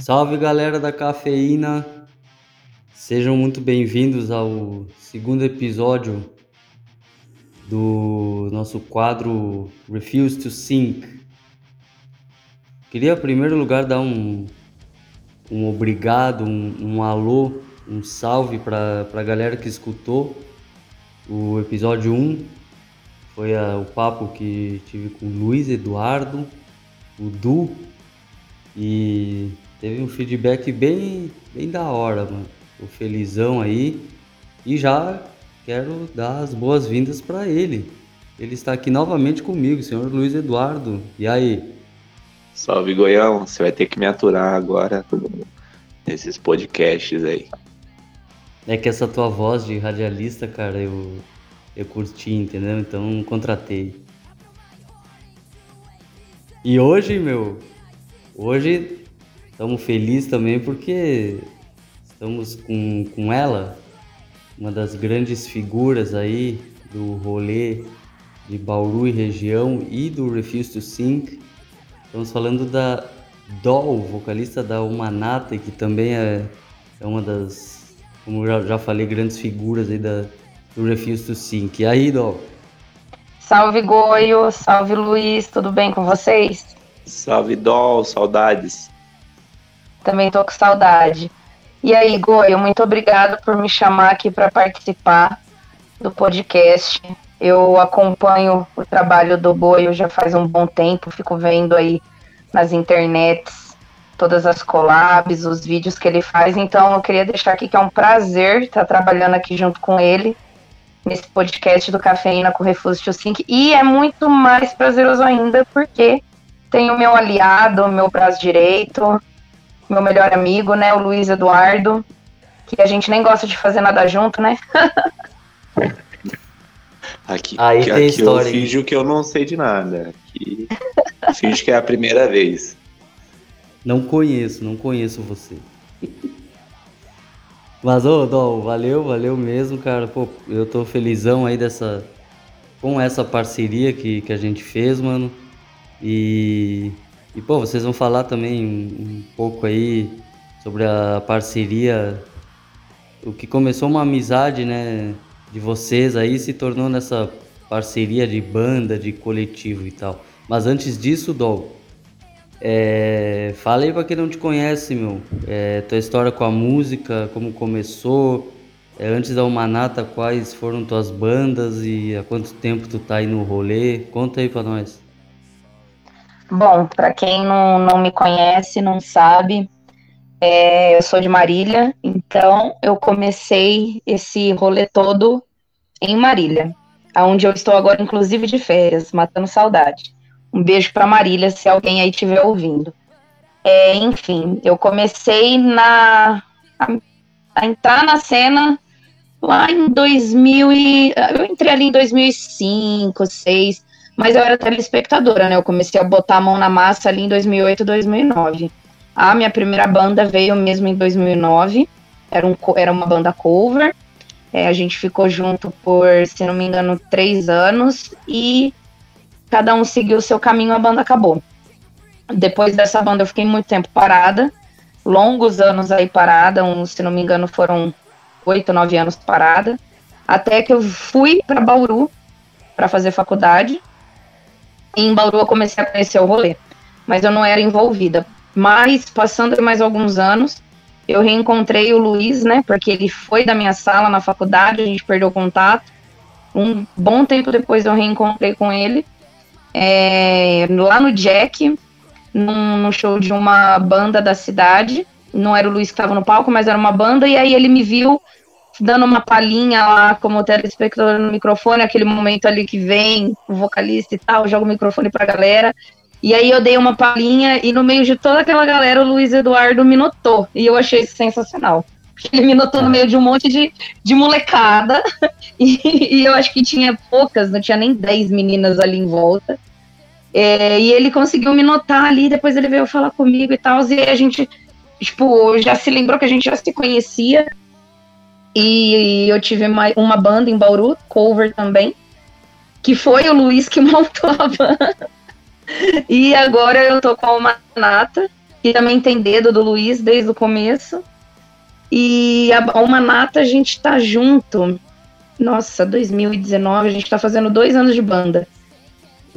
Salve galera da cafeína, sejam muito bem-vindos ao segundo episódio do nosso quadro Refuse to Sink. Queria, em primeiro lugar, dar um, um obrigado, um, um alô, um salve para a galera que escutou o episódio 1. Foi a, o papo que tive com o Luiz Eduardo, o Du, e teve um feedback bem, bem da hora, mano. Tô felizão aí. E já quero dar as boas-vindas para ele. Ele está aqui novamente comigo, senhor Luiz Eduardo. E aí? Salve, Goião. Você vai ter que me aturar agora nesses podcasts aí. É que essa tua voz de radialista, cara, eu, eu curti, entendeu? Então contratei. E hoje, meu, hoje estamos felizes também porque estamos com, com ela, uma das grandes figuras aí do rolê de Bauru e região e do Refuse to Sink. Estamos falando da Doll, vocalista da Humanata, que também é, é uma das, como já, já falei, grandes figuras aí da, do Refuse to Sink. E aí, Doll? Salve Goio, salve Luiz, tudo bem com vocês? Salve Doll, saudades. Também tô com saudade. E aí, Goio, muito obrigado por me chamar aqui para participar do podcast. Eu acompanho o trabalho do Goio já faz um bom tempo, fico vendo aí nas internets todas as collabs, os vídeos que ele faz. Então, eu queria deixar aqui que é um prazer estar trabalhando aqui junto com ele nesse podcast do Cafeína com Refúgio 5. E é muito mais prazeroso ainda porque tem o meu aliado, o meu braço direito, meu melhor amigo, né, o Luiz Eduardo, que a gente nem gosta de fazer nada junto, né? Aqui, Aí aqui, tem aqui história, eu finjo que eu não sei de nada. Aqui, finjo que é a primeira vez. Não conheço, não conheço você. Mas, ô, Dol, valeu, valeu mesmo, cara. Pô, eu tô felizão aí dessa. com essa parceria que, que a gente fez, mano. E. E, pô, vocês vão falar também um, um pouco aí sobre a parceria. O que começou uma amizade, né? De vocês aí se tornou nessa parceria de banda, de coletivo e tal. Mas antes disso, Dol, é, pra quem não te conhece, meu. É, tua história com a música, como começou. É, antes da Humanata, quais foram tuas bandas e há quanto tempo tu tá aí no rolê? Conta aí pra nós. Bom, para quem não, não me conhece, não sabe, é, eu sou de Marília, então eu comecei esse rolê todo em Marília, aonde eu estou agora, inclusive, de férias, matando saudade. Um beijo para Marília, se alguém aí estiver ouvindo. É, enfim, eu comecei na a, a, entrar na cena lá em 2000 e, eu entrei ali em 2005, 2006, mas eu era telespectadora, né? Eu comecei a botar a mão na massa ali em 2008, 2009. A minha primeira banda veio mesmo em 2009, era, um, era uma banda cover. É, a gente ficou junto por, se não me engano, três anos e cada um seguiu o seu caminho, a banda acabou. Depois dessa banda eu fiquei muito tempo parada, longos anos aí parada, uns, se não me engano, foram oito, nove anos parada, até que eu fui para Bauru para fazer faculdade. E em Bauru eu comecei a conhecer o rolê, mas eu não era envolvida. Mas passando mais alguns anos, eu reencontrei o Luiz, né? Porque ele foi da minha sala na faculdade, a gente perdeu contato. Um bom tempo depois eu reencontrei com ele é, lá no Jack, num, num, show de uma banda da cidade. Não era o Luiz que estava no palco, mas era uma banda. E aí ele me viu dando uma palhinha lá como telespectador no microfone, aquele momento ali que vem o vocalista e tal, joga o microfone pra galera. E aí eu dei uma palhinha e no meio de toda aquela galera o Luiz Eduardo me notou. E eu achei sensacional. Ele me notou no meio de um monte de, de molecada. E, e eu acho que tinha poucas, não tinha nem 10 meninas ali em volta. É, e ele conseguiu me notar ali, depois ele veio falar comigo e tal. E a gente, tipo, já se lembrou que a gente já se conhecia. E eu tive uma, uma banda em Bauru, cover também, que foi o Luiz que montou a banda. e agora eu tô com uma nata, que também tem dedo do Luiz desde o começo. E a uma nata a gente tá junto. Nossa, 2019, a gente tá fazendo dois anos de banda.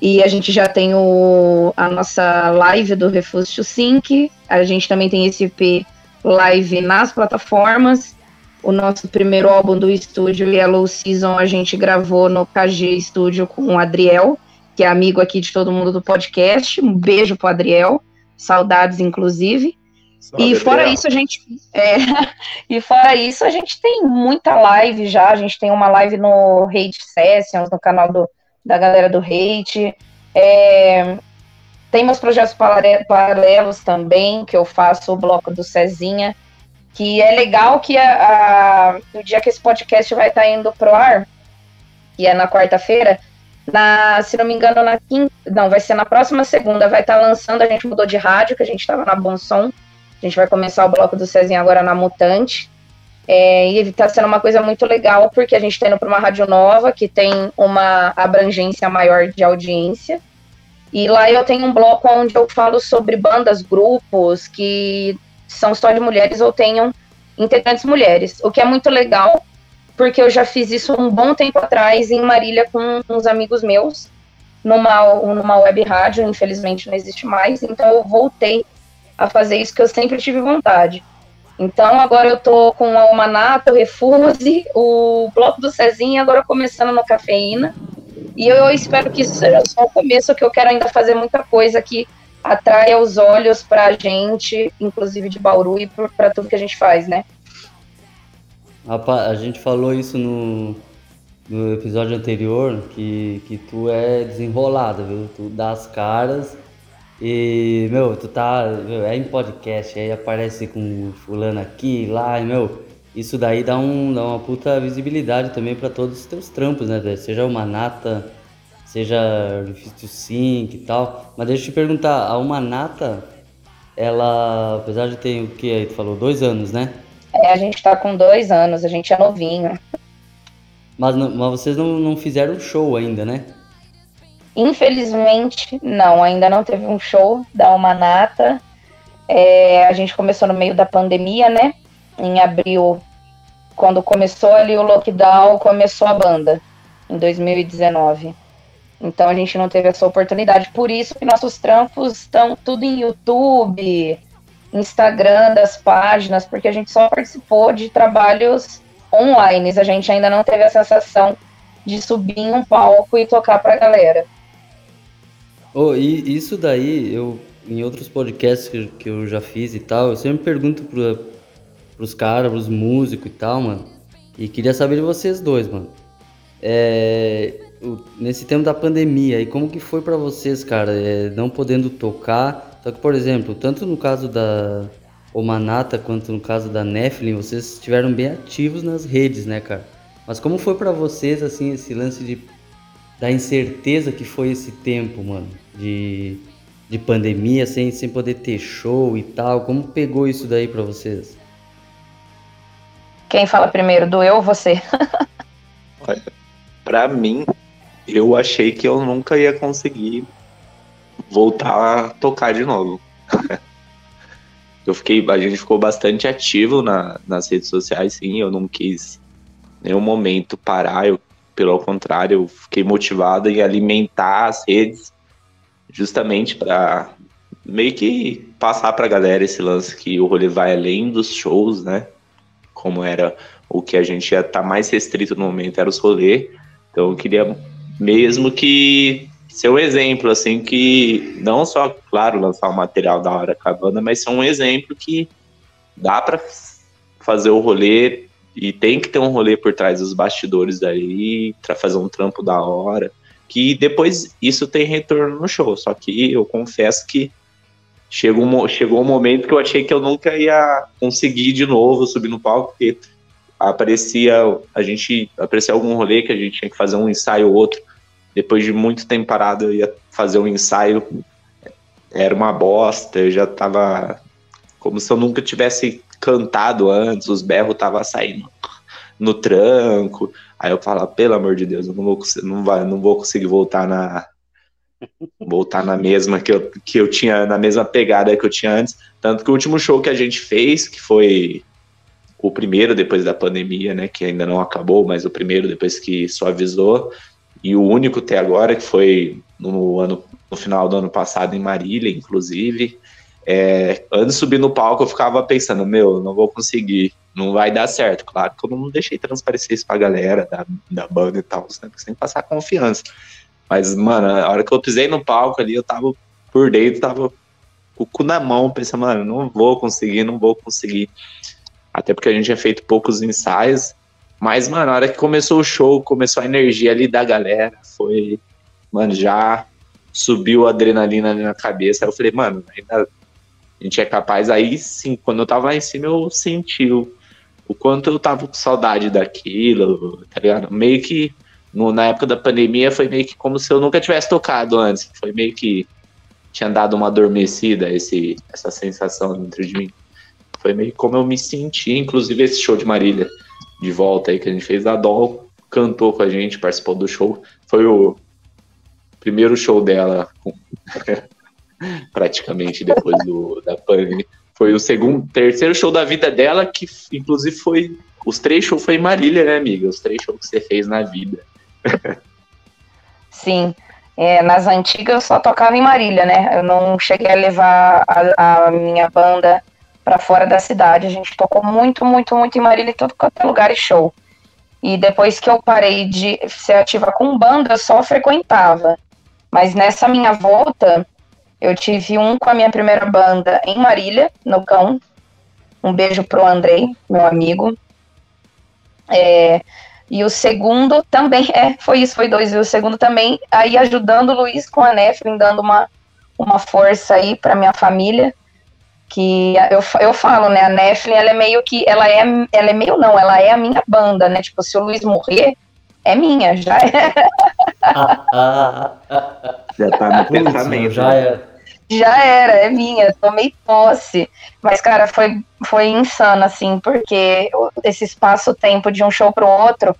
E a gente já tem o, a nossa live do Refuse to Sync. A gente também tem esse EP live nas plataformas. O nosso primeiro álbum do estúdio, Yellow Season, a gente gravou no KG Studio com o Adriel, que é amigo aqui de todo mundo do podcast. Um beijo pro Adriel. Saudades, inclusive. E fora Adriel. isso, a gente. É, e fora isso, a gente tem muita live já. A gente tem uma live no Hate Sessions, no canal do da galera do hate. É, tem meus projetos paralelos também, que eu faço o bloco do Cezinha, que é legal que a, a, o dia que esse podcast vai estar tá indo pro ar, que é na quarta-feira, na, se não me engano, na quinta, não, vai ser na próxima segunda, vai estar tá lançando, a gente mudou de rádio, que a gente estava na Bom Som, a gente vai começar o bloco do Cezinha agora na Mutante, é, e está sendo uma coisa muito legal, porque a gente está indo para uma rádio nova, que tem uma abrangência maior de audiência. E lá eu tenho um bloco onde eu falo sobre bandas, grupos que são só de mulheres ou tenham integrantes mulheres, o que é muito legal, porque eu já fiz isso um bom tempo atrás em Marília com uns amigos meus, numa, numa web rádio, infelizmente não existe mais, então eu voltei a fazer isso que eu sempre tive vontade. Então agora eu tô com a Almanata, o Refuse, o Bloco do Cezinha, agora começando no Cafeína. E eu espero que isso seja só o começo, que eu quero ainda fazer muita coisa que atraia os olhos pra gente, inclusive de Bauru e para tudo que a gente faz, né? A gente falou isso no, no episódio anterior, que, que tu é desenrolada, viu? Tu dá as caras e, meu, tu tá. Meu, é em podcast, aí aparece com fulano aqui, lá, e, meu, isso daí dá, um, dá uma puta visibilidade também para todos os teus trampos, né, velho? Seja uma nata, seja Refit Sync e tal. Mas deixa eu te perguntar, a uma nata, ela, apesar de ter o que aí, tu falou, dois anos, né? É, a gente tá com dois anos, a gente é novinho. Mas, mas vocês não, não fizeram show ainda, né? Infelizmente, não, ainda não teve um show da Humanata. É, a gente começou no meio da pandemia, né? Em abril, quando começou ali o lockdown, começou a banda, em 2019. Então a gente não teve essa oportunidade. Por isso que nossos trampos estão tudo em YouTube, Instagram das páginas, porque a gente só participou de trabalhos online. A gente ainda não teve a sensação de subir em um palco e tocar pra galera. Oh, e isso daí, eu em outros podcasts que, que eu já fiz e tal, eu sempre pergunto pro, pros caras, pros músicos e tal, mano. E queria saber de vocês dois, mano. É, o, nesse tempo da pandemia, e como que foi para vocês, cara, é, não podendo tocar? Só que, por exemplo, tanto no caso da Omanata quanto no caso da Nephilim, vocês estiveram bem ativos nas redes, né, cara? Mas como foi para vocês, assim, esse lance de da incerteza que foi esse tempo, mano, de, de pandemia, sem, sem poder ter show e tal. Como pegou isso daí para vocês? Quem fala primeiro, do eu ou você? Olha, pra mim, eu achei que eu nunca ia conseguir voltar a tocar de novo. eu fiquei, a gente ficou bastante ativo na, nas redes sociais, sim, eu não quis em nenhum momento parar, eu pelo contrário, eu fiquei motivado em alimentar as redes justamente para meio que passar para a galera esse lance que o rolê vai além dos shows, né? Como era o que a gente ia estar tá mais restrito no momento era os rolês. Então eu queria mesmo que ser um exemplo, assim, que não só, claro, lançar um material da hora com a banda, mas ser um exemplo que dá para fazer o rolê e tem que ter um rolê por trás dos bastidores daí, para fazer um trampo da hora. Que depois isso tem retorno no show. Só que eu confesso que chegou um, chegou um momento que eu achei que eu nunca ia conseguir de novo subir no palco, porque aparecia, a gente aparecia algum rolê que a gente tinha que fazer um ensaio ou outro. Depois de muito tempo parado, eu ia fazer um ensaio, era uma bosta, eu já tava como se eu nunca tivesse cantado antes, os berros tava saindo no tranco. Aí eu falo, pelo amor de Deus, eu não vou, não vai, não vou conseguir voltar na, voltar na mesma que eu, que eu tinha, na mesma pegada que eu tinha antes. Tanto que o último show que a gente fez, que foi o primeiro depois da pandemia, né, que ainda não acabou, mas o primeiro depois que suavizou, e o único até agora, que foi no, ano, no final do ano passado em Marília, inclusive. É, antes de subir no palco, eu ficava pensando, meu, não vou conseguir, não vai dar certo. Claro que eu não deixei transparecer isso pra galera da, da banda e tal, tem que passar confiança. Mas, mano, a hora que eu pisei no palco ali, eu tava por dentro, tava com o cu na mão, pensando, mano, não vou conseguir, não vou conseguir. Até porque a gente tinha feito poucos ensaios. Mas, mano, a hora que começou o show, começou a energia ali da galera, foi, mano, já subiu a adrenalina ali na cabeça. Aí eu falei, mano, ainda a gente é capaz. Aí sim, quando eu tava lá em cima, eu senti o, o quanto eu tava com saudade daquilo, tá ligado? Meio que no, na época da pandemia foi meio que como se eu nunca tivesse tocado antes. Foi meio que tinha dado uma adormecida esse, essa sensação dentro de mim. Foi meio como eu me senti, inclusive esse show de Marília de volta aí que a gente fez. A Dol cantou com a gente, participou do show. Foi o primeiro show dela, praticamente depois do, da pandemia. Foi o segundo, terceiro show da vida dela, que inclusive foi. Os três shows foi em Marília, né, amiga? Os três shows que você fez na vida. Sim. É, nas antigas eu só tocava em Marília, né? Eu não cheguei a levar a, a minha banda para fora da cidade. A gente tocou muito, muito, muito em Marília, em todo quanto é lugar e show. E depois que eu parei de ser ativa com banda, eu só frequentava. Mas nessa minha volta, eu tive um com a minha primeira banda em Marília, no Cão. Um beijo pro Andrei, meu amigo. É, e o segundo também, é, foi isso, foi dois. E o segundo também, aí ajudando o Luiz com a Neflin, dando uma, uma força aí para minha família. Que eu, eu falo, né, a Neflin, ela é meio que, ela é, ela é meio não, ela é a minha banda, né, tipo, se o Luiz morrer, é minha, já é. já tá no pensamento. Já é. Já era, é minha, tomei posse. Mas, cara, foi, foi insano, assim, porque esse espaço-tempo de um show pro outro,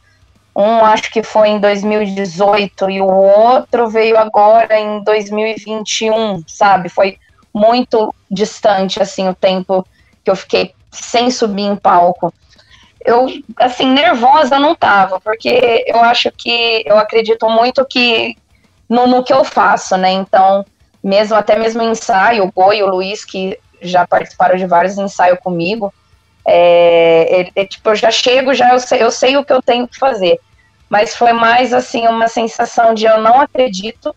um acho que foi em 2018 e o outro veio agora em 2021, sabe? Foi muito distante, assim, o tempo que eu fiquei sem subir em palco. Eu, assim, nervosa não tava, porque eu acho que, eu acredito muito que no, no que eu faço, né? Então, mesmo até mesmo ensaio, o Goi e o Luiz, que já participaram de vários ensaios comigo, é, é, é, tipo, eu já chego, já eu sei, eu sei o que eu tenho que fazer. Mas foi mais assim uma sensação de eu não acredito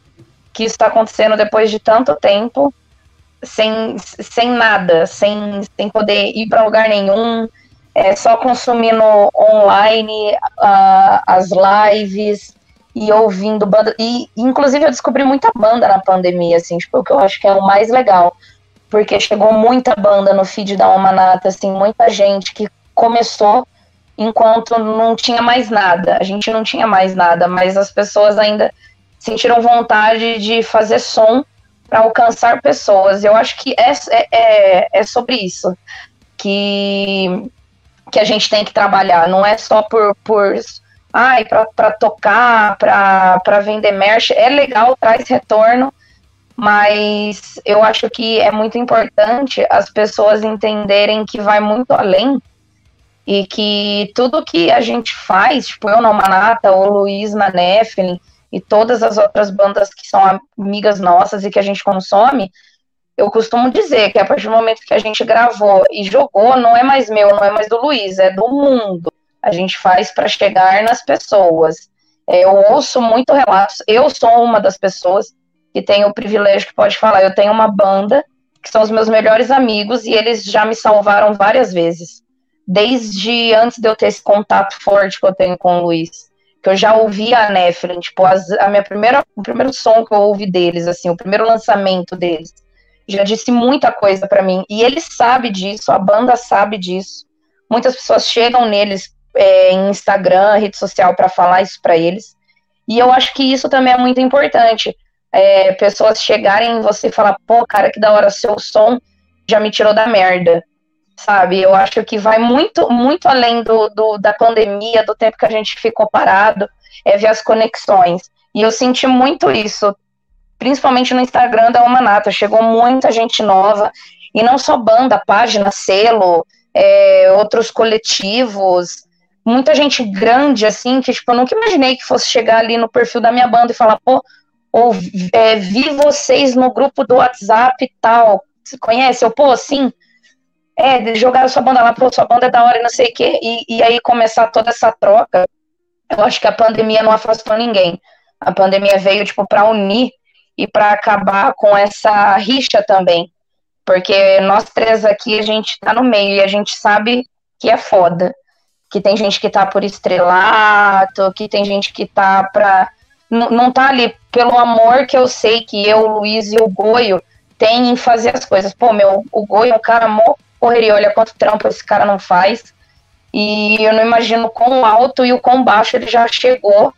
que isso está acontecendo depois de tanto tempo, sem, sem nada, sem, sem poder ir para lugar nenhum, é, só consumindo online uh, as lives, e ouvindo banda. E, inclusive, eu descobri muita banda na pandemia, assim, tipo, o que eu acho que é o mais legal. Porque chegou muita banda no feed da Almanata, assim, muita gente que começou enquanto não tinha mais nada. A gente não tinha mais nada, mas as pessoas ainda sentiram vontade de fazer som para alcançar pessoas. Eu acho que é, é, é, é sobre isso que, que a gente tem que trabalhar. Não é só por, por ai, para tocar, para vender merch, é legal, traz retorno, mas eu acho que é muito importante as pessoas entenderem que vai muito além e que tudo que a gente faz, tipo eu na Manata, o Luiz na Nephilim e todas as outras bandas que são amigas nossas e que a gente consome, eu costumo dizer que a partir do momento que a gente gravou e jogou, não é mais meu, não é mais do Luiz, é do mundo a gente faz para chegar nas pessoas. É, eu ouço muito relatos, eu sou uma das pessoas que tem o privilégio que pode falar, eu tenho uma banda que são os meus melhores amigos e eles já me salvaram várias vezes. Desde antes de eu ter esse contato forte que eu tenho com o Luiz, que eu já ouvi a Nephilim, tipo, as, a minha primeira, o primeiro som que eu ouvi deles, assim, o primeiro lançamento deles, já disse muita coisa para mim. E ele sabe disso, a banda sabe disso. Muitas pessoas chegam neles é, em Instagram, rede social, para falar isso para eles. E eu acho que isso também é muito importante. É, pessoas chegarem em você e falar, pô, cara, que da hora, seu som já me tirou da merda. Sabe? Eu acho que vai muito, muito além do, do da pandemia, do tempo que a gente ficou parado, é ver as conexões. E eu senti muito isso principalmente no Instagram da Humanata. Chegou muita gente nova, e não só banda, página, selo, é, outros coletivos, muita gente grande, assim, que tipo, eu nunca imaginei que fosse chegar ali no perfil da minha banda e falar, pô, ou, é, vi vocês no grupo do WhatsApp e tal, você conhece? Eu, pô, sim, é, jogaram sua banda lá, pô, sua banda é da hora e não sei o quê, e, e aí começar toda essa troca, eu acho que a pandemia não afastou ninguém, a pandemia veio, tipo, para unir e para acabar com essa rixa também, porque nós três aqui, a gente tá no meio e a gente sabe que é foda, que tem gente que tá por estrelato, que tem gente que tá pra. não tá ali pelo amor que eu sei que eu, o Luiz e o Goio tem em fazer as coisas. Pô, meu, o Goio é um cara mó correria, olha quanto trampo esse cara não faz. E eu não imagino quão alto e o quão baixo ele já chegou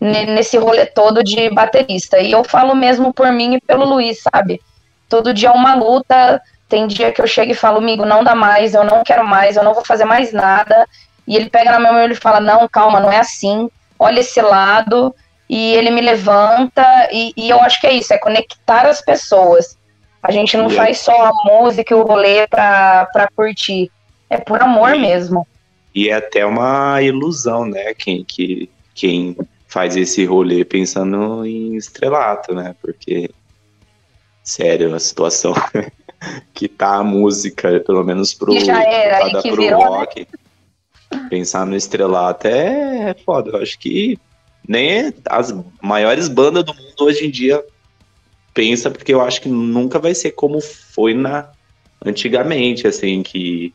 nesse rolê todo de baterista. E eu falo mesmo por mim e pelo Luiz, sabe? Todo dia é uma luta. Tem dia que eu chego e falo, amigo, não dá mais, eu não quero mais, eu não vou fazer mais nada. E ele pega na minha mão e ele fala: Não, calma, não é assim. Olha esse lado. E ele me levanta. E, e eu acho que é isso: é conectar as pessoas. A gente não faz só a música e o rolê pra, pra curtir. É por amor mesmo. E é até uma ilusão, né? Quem, que, quem faz esse rolê pensando em estrelato, né? Porque, sério, a situação que tá a música, pelo menos pro, que já era, que pro virou, né? rock. Né? Pensar no estrelato é foda. Eu acho que nem as maiores bandas do mundo hoje em dia pensa, porque eu acho que nunca vai ser como foi na antigamente, assim, que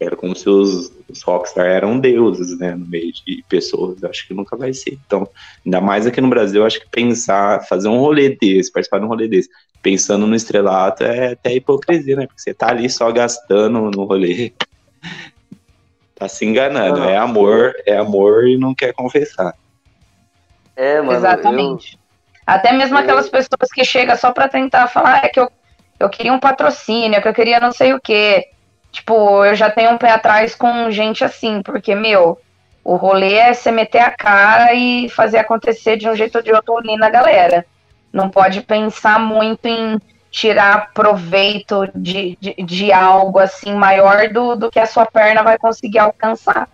era como se os, os rockstar eram deuses, né, no meio de pessoas. Eu acho que nunca vai ser. Então, ainda mais aqui no Brasil, eu acho que pensar, fazer um rolê desse, participar de um rolê desse, pensando no estrelato é até hipocrisia, né? Porque você tá ali só gastando no rolê. Tá se enganando. É amor, é amor e não quer confessar. É, mano. Exatamente. Eu... Até mesmo eu... aquelas pessoas que chegam só pra tentar falar, ah, é que eu, eu queria um patrocínio, é que eu queria não sei o quê. Tipo, eu já tenho um pé atrás com gente assim, porque, meu, o rolê é você meter a cara e fazer acontecer de um jeito ou de outro ali na galera. Não pode pensar muito em tirar proveito de, de, de, algo assim maior do, do que a sua perna vai conseguir alcançar.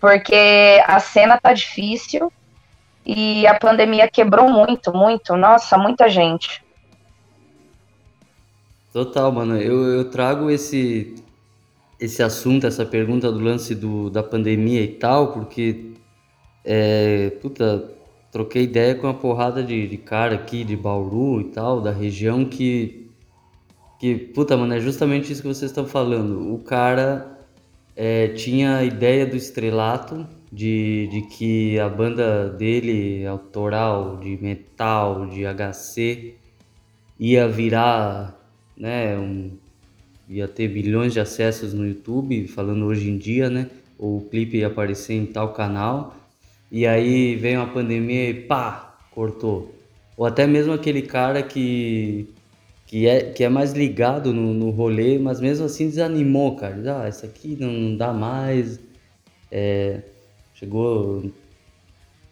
Porque a cena tá difícil e a pandemia quebrou muito, muito, nossa, muita gente. Total, mano. Eu, eu trago esse, esse assunto, essa pergunta do lance do, da pandemia e tal, porque é, puta, troquei ideia com uma porrada de, de cara aqui de Bauru e tal, da região que. Que, puta, mano, é justamente isso que vocês estão falando. O cara é, tinha a ideia do estrelato, de, de que a banda dele, autoral, de metal, de HC, ia virar, né, um, ia ter bilhões de acessos no YouTube, falando hoje em dia, né, o clipe ia aparecer em tal canal, e aí veio uma pandemia e pá, cortou. Ou até mesmo aquele cara que, que, é, que é mais ligado no, no rolê, mas mesmo assim desanimou, cara. Diz, ah, isso aqui não, não dá mais. É, chegou.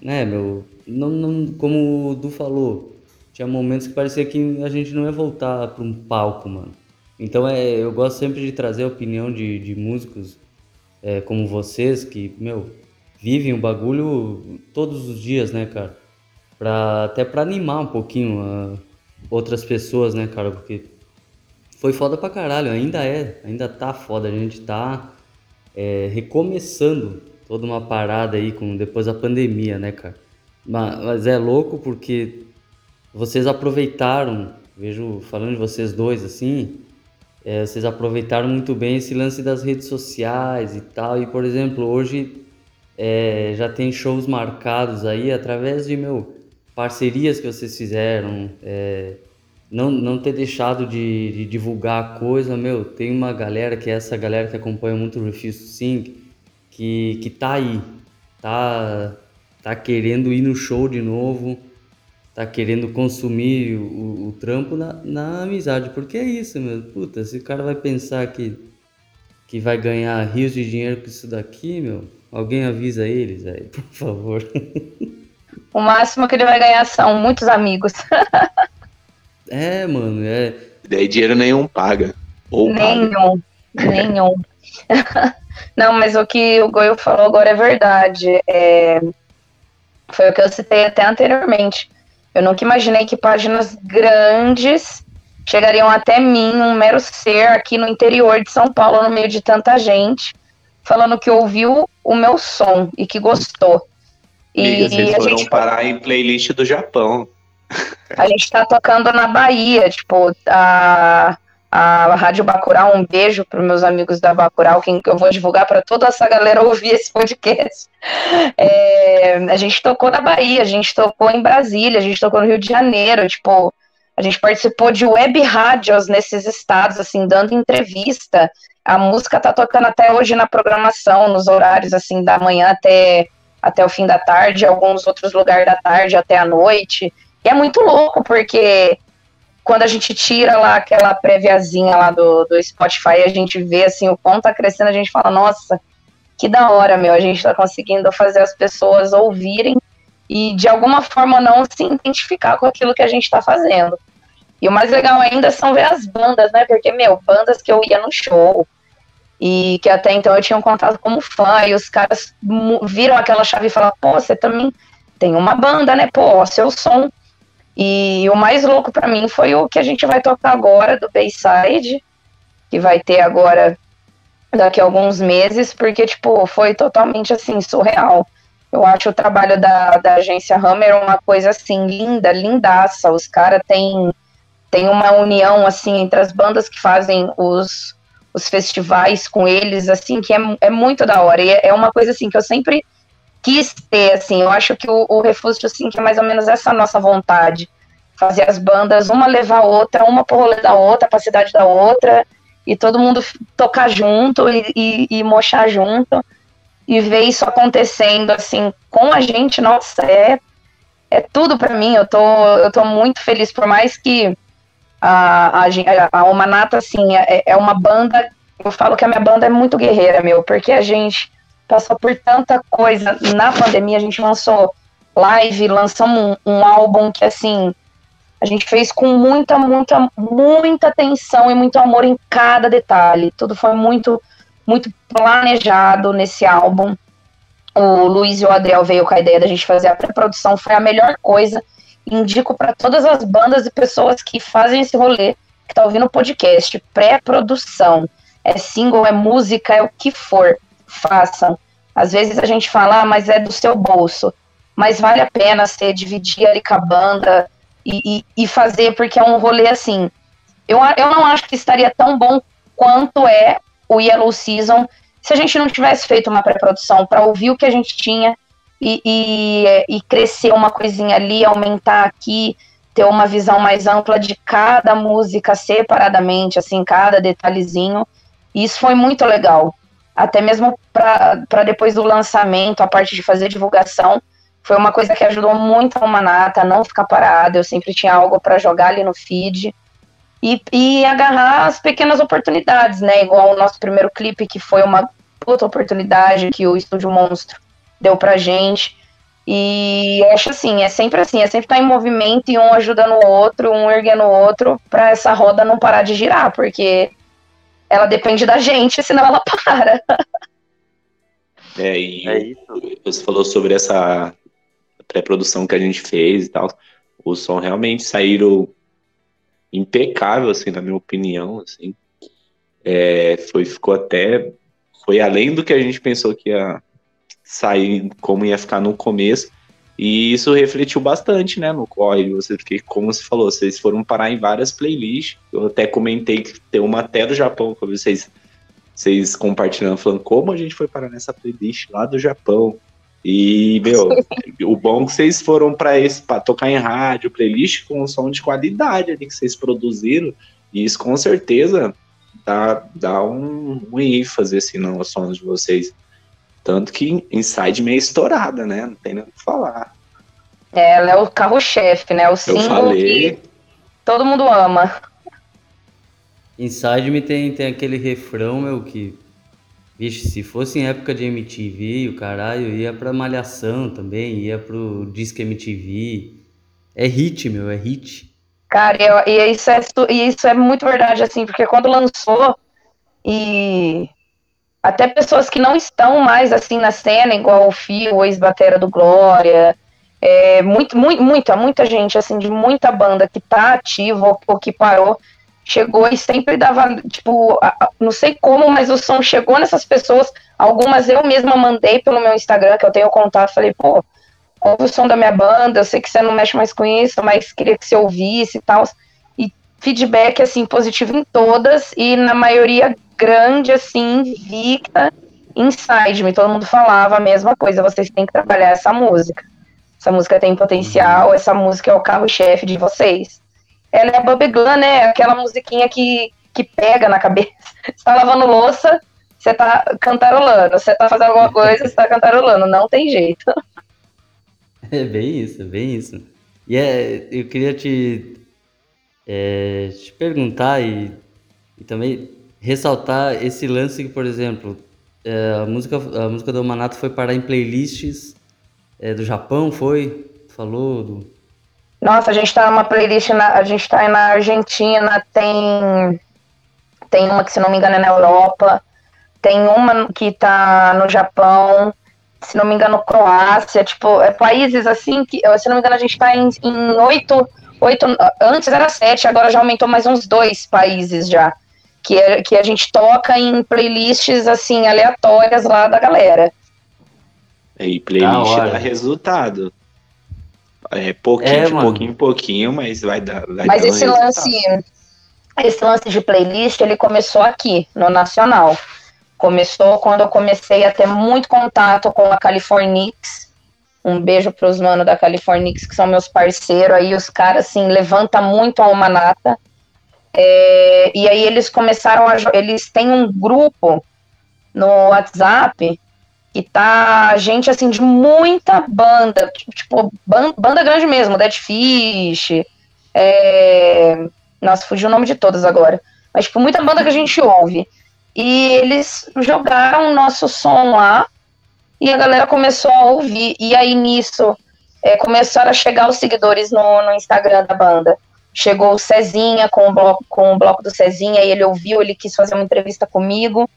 Né, meu. Não, não, como o Du falou, tinha momentos que parecia que a gente não ia voltar para um palco, mano. Então é, eu gosto sempre de trazer a opinião de, de músicos é, como vocês, que, meu, vivem o bagulho todos os dias, né, cara? Pra, até pra animar um pouquinho uh, outras pessoas, né, cara? Porque foi foda pra caralho, ainda é, ainda tá foda. A gente tá é, recomeçando toda uma parada aí com depois da pandemia, né, cara? Mas, mas é louco porque vocês aproveitaram, vejo falando de vocês dois assim, é, vocês aproveitaram muito bem esse lance das redes sociais e tal. E, por exemplo, hoje é, já tem shows marcados aí através de meu parcerias que vocês fizeram, é, não, não ter deixado de, de, divulgar a coisa, meu, tem uma galera que é essa galera que acompanha muito o Refuse Sing, que, que tá aí, tá, tá querendo ir no show de novo, tá querendo consumir o, o trampo na, na amizade, porque é isso, meu, puta, se o cara vai pensar que, que vai ganhar rios de dinheiro com isso daqui, meu, Alguém avisa eles aí, por favor. O máximo que ele vai ganhar são muitos amigos. É, mano, é. Daí dinheiro nenhum paga. Ou nenhum, paga. nenhum. Não, mas o que o Goio falou agora é verdade. É... Foi o que eu citei até anteriormente. Eu nunca imaginei que páginas grandes chegariam até mim, um mero ser aqui no interior de São Paulo, no meio de tanta gente, falando que ouviu o meu som e que gostou. E vocês foram gente... parar em playlist do Japão. A gente tá tocando na Bahia, tipo, a, a Rádio Bacurau, um beijo para meus amigos da Bacurau, que eu vou divulgar para toda essa galera ouvir esse podcast. É, a gente tocou na Bahia, a gente tocou em Brasília, a gente tocou no Rio de Janeiro, tipo, a gente participou de web rádios nesses estados, assim, dando entrevista. A música tá tocando até hoje na programação, nos horários, assim, da manhã até, até o fim da tarde, alguns outros lugares da tarde até a noite. E é muito louco, porque quando a gente tira lá aquela préviazinha lá do, do Spotify, a gente vê, assim, o quanto tá crescendo, a gente fala, nossa, que da hora, meu, a gente tá conseguindo fazer as pessoas ouvirem e de alguma forma não se identificar com aquilo que a gente está fazendo. E o mais legal ainda são ver as bandas, né? Porque, meu, bandas que eu ia no show e que até então eu tinha um contato como fã, e os caras viram aquela chave e falaram, pô, você também tem uma banda, né? Pô, seu som. E o mais louco para mim foi o que a gente vai tocar agora do Bayside, que vai ter agora daqui a alguns meses, porque, tipo, foi totalmente assim, surreal. Eu acho o trabalho da, da agência Hammer uma coisa assim, linda, lindaça. Os caras têm tem uma união assim entre as bandas que fazem os, os festivais com eles, assim, que é, é muito da hora. E é, é uma coisa assim que eu sempre quis ter, assim. Eu acho que o, o Refúgio, assim, que é mais ou menos essa nossa vontade. Fazer as bandas, uma levar a outra, uma pro rolê da outra, pra cidade da outra, e todo mundo tocar junto e, e, e mochar junto e ver isso acontecendo assim com a gente, nossa, é, é tudo para mim. Eu tô, eu tô muito feliz, por mais que a, a, a Omanata, assim, é, é uma banda. Eu falo que a minha banda é muito guerreira, meu, porque a gente passou por tanta coisa na pandemia. A gente lançou live, lançamos um, um álbum que, assim, a gente fez com muita, muita, muita atenção e muito amor em cada detalhe. Tudo foi muito muito planejado nesse álbum. O Luiz e o Adriel veio com a ideia da gente fazer a pré-produção, foi a melhor coisa. Indico para todas as bandas e pessoas que fazem esse rolê, que tá ouvindo o podcast, pré-produção. É single, é música, é o que for, façam. Às vezes a gente fala, ah, mas é do seu bolso. Mas vale a pena você dividir ali com a banda e, e, e fazer, porque é um rolê assim. Eu, eu não acho que estaria tão bom quanto é o Yellow Season se a gente não tivesse feito uma pré-produção para ouvir o que a gente tinha e, e, e, crescer uma coisinha ali, aumentar aqui, ter uma visão mais ampla de cada música separadamente, assim, cada detalhezinho. Isso foi muito legal. Até mesmo para depois do lançamento, a parte de fazer divulgação, foi uma coisa que ajudou muito a Manata a não ficar parada. Eu sempre tinha algo para jogar ali no feed e, e agarrar as pequenas oportunidades, né? Igual o nosso primeiro clipe, que foi uma puta oportunidade que o Estúdio Monstro deu pra gente. E eu acho assim, é sempre assim, é sempre estar tá em movimento e um ajudando o outro, um erguendo o outro, para essa roda não parar de girar, porque ela depende da gente, senão ela para. É, e é isso. você falou sobre essa pré-produção que a gente fez e tal. O som realmente saíram impecável, assim, na minha opinião, assim. É, foi, ficou até, foi além do que a gente pensou que ia sair, como ia ficar no começo, e isso refletiu bastante, né, no corre, você, porque, como você falou, vocês foram parar em várias playlists, eu até comentei que tem uma até do Japão, com vocês, vocês compartilhando, falando como a gente foi parar nessa playlist lá do Japão, e, meu, o bom é que vocês foram para esse para tocar em rádio, playlist com som de qualidade ali que vocês produziram, e isso com certeza dá, dá um, um ênfase assim nos sons de vocês. Tanto que Inside meio estourada, né? Não tem nem o que falar. É, ela é o carro-chefe, né? O símbolo que todo mundo ama. Inside Me tem, tem aquele refrão, meu, que Vixe, se fosse em época de MTV, o caralho, ia pra Malhação também, ia pro Disque MTV. É hit, meu, é hit. Cara, eu, e isso é, e isso é muito verdade, assim, porque quando lançou, e até pessoas que não estão mais assim na cena, igual o Fio, o ex-batera do Glória, é, muito, muito, muita, muita gente, assim, de muita banda que tá ativa ou, ou que parou, chegou e sempre dava, tipo, a, não sei como, mas o som chegou nessas pessoas. Algumas eu mesma mandei pelo meu Instagram, que eu tenho contato, falei, pô, ouve o som da minha banda, eu sei que você não mexe mais com isso, mas queria que você ouvisse e tal. E feedback, assim, positivo em todas, e na maioria grande, assim, fica inside me. Todo mundo falava a mesma coisa, vocês têm que trabalhar essa música. Essa música tem potencial, essa música é o carro-chefe de vocês. Ela é a Bubblegum, né? Aquela musiquinha que, que pega na cabeça. Você tá lavando louça, você tá cantarolando. Você tá fazendo alguma coisa, você tá cantarolando. Não tem jeito. É bem isso, é bem isso. E é, eu queria te, é, te perguntar e, e também ressaltar esse lance que, por exemplo, é, a, música, a música do Manato foi parar em playlists é, do Japão, foi? Falou do... Nossa, a gente tá numa playlist, na, a gente tá na Argentina, tem, tem uma que, se não me engano, é na Europa, tem uma que tá no Japão, se não me engano, Croácia, tipo, é países assim que, se não me engano, a gente tá em, em oito, oito, antes era sete, agora já aumentou mais uns dois países já, que, é, que a gente toca em playlists, assim, aleatórias lá da galera. E playlist dá resultado. É pouquinho, é, de pouquinho em pouquinho, mas vai dar. Vai mas esse resultado. lance, esse lance de playlist, ele começou aqui, no Nacional. Começou quando eu comecei a ter muito contato com a Californix. Um beijo para os manos da Californix, que são meus parceiros. Aí os caras, assim, levanta muito a Humanata. É, e aí eles começaram a. Eles têm um grupo no WhatsApp e tá gente, assim, de muita banda, tipo, banda, banda grande mesmo, Dead Fish, é... nossa, fugiu o nome de todas agora, mas, tipo, muita banda que a gente ouve. E eles jogaram o nosso som lá, e a galera começou a ouvir, e aí nisso é, começaram a chegar os seguidores no, no Instagram da banda. Chegou o Cezinha com o, bloco, com o bloco do Cezinha, e ele ouviu, ele quis fazer uma entrevista comigo,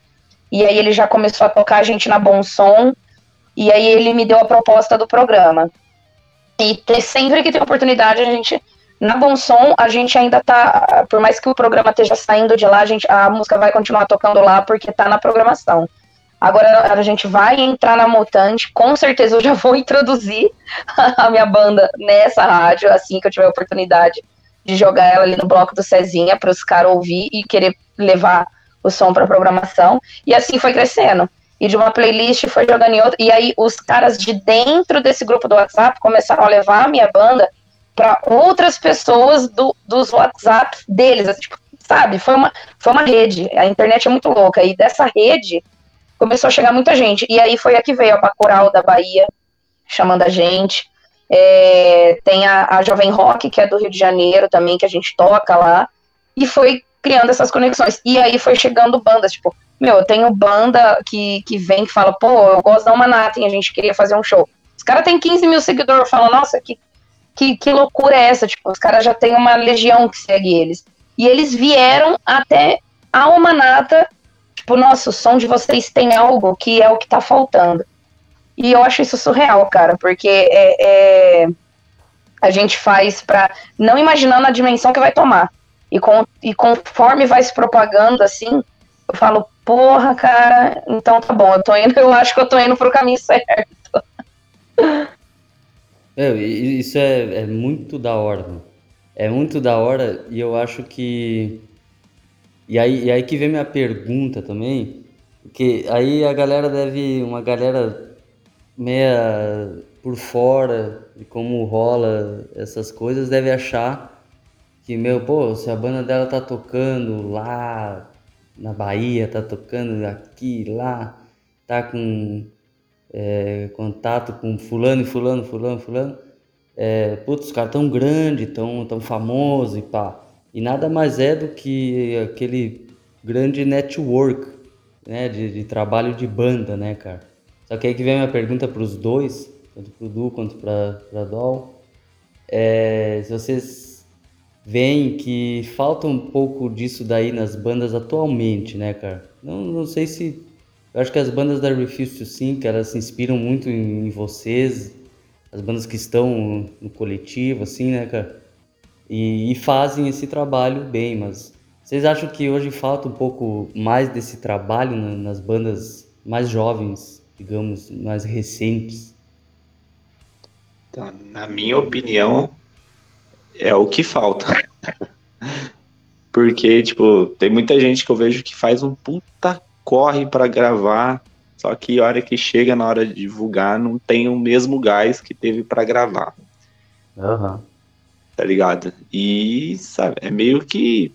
e aí ele já começou a tocar a gente na Bom Som. E aí ele me deu a proposta do programa. E ter, sempre que tem oportunidade, a gente. Na Bom Som, a gente ainda tá. Por mais que o programa esteja saindo de lá, a, gente, a música vai continuar tocando lá porque tá na programação. Agora a gente vai entrar na Mutante, com certeza eu já vou introduzir a minha banda nessa rádio, assim que eu tiver oportunidade de jogar ela ali no bloco do Cezinha para os caras ouvir e querer levar o som para programação, e assim foi crescendo. E de uma playlist foi jogando em outra, e aí os caras de dentro desse grupo do WhatsApp começaram a levar a minha banda para outras pessoas do, dos WhatsApp deles, assim, tipo, sabe? Foi uma, foi uma rede, a internet é muito louca, e dessa rede começou a chegar muita gente, e aí foi a que veio a Bacural da Bahia, chamando a gente, é, tem a, a Jovem Rock, que é do Rio de Janeiro também, que a gente toca lá, e foi criando essas conexões. E aí foi chegando bandas, tipo, meu, eu tenho banda que, que vem que fala, pô, eu gosto da Manhattan, a gente queria fazer um show. Os caras têm 15 mil seguidores, falam, nossa, que, que, que loucura é essa? Tipo, os caras já têm uma legião que segue eles. E eles vieram até a Omanata, tipo, nossa, o som de vocês tem algo que é o que tá faltando. E eu acho isso surreal, cara, porque é, é a gente faz para não imaginando a dimensão que vai tomar. E, com, e conforme vai se propagando assim, eu falo, porra, cara, então tá bom, eu tô indo, eu acho que eu tô indo pro caminho certo. É, isso é, é muito da hora. É muito da hora e eu acho que. E aí, e aí que vem minha pergunta também, que aí a galera deve. Uma galera meia por fora de como rola essas coisas deve achar que, meu, pô, se a banda dela tá tocando lá na Bahia, tá tocando aqui, lá, tá com é, contato com fulano fulano, fulano, fulano, é, putz, os caras tão grande, tão, tão famoso e pá. E nada mais é do que aquele grande network, né, de, de trabalho de banda, né, cara. Só que aí que vem a minha pergunta para os dois, tanto pro Du quanto pra, pra Dol, é, se vocês veem que falta um pouco disso daí nas bandas atualmente, né, cara? Não, não sei se. Eu acho que as bandas da Refuse to Sink, elas se inspiram muito em, em vocês, as bandas que estão no coletivo, assim, né, cara? E, e, fazem esse trabalho bem, mas vocês acham que hoje falta um pouco mais desse trabalho na, nas bandas mais jovens, digamos, mais recentes? Então, na minha opinião, é o que falta. Porque, tipo, tem muita gente que eu vejo que faz um puta corre para gravar, só que a hora que chega na hora de divulgar não tem o mesmo gás que teve para gravar. Uhum. Tá ligado? E, sabe, é meio que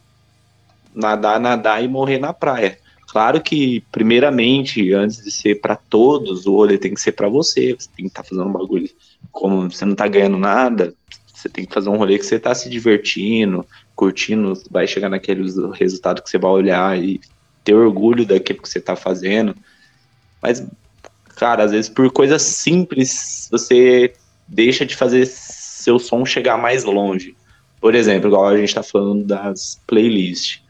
nadar, nadar e morrer na praia. Claro que, primeiramente, antes de ser para todos, o rolê tem que ser para você. Você tem que estar tá fazendo um bagulho. Como você não tá ganhando nada, você tem que fazer um rolê que você tá se divertindo, curtindo, vai chegar naquele resultado que você vai olhar e ter orgulho daquilo que você tá fazendo. Mas, cara, às vezes por coisas simples, você deixa de fazer seu som chegar mais longe. Por exemplo, igual a gente tá falando das playlists.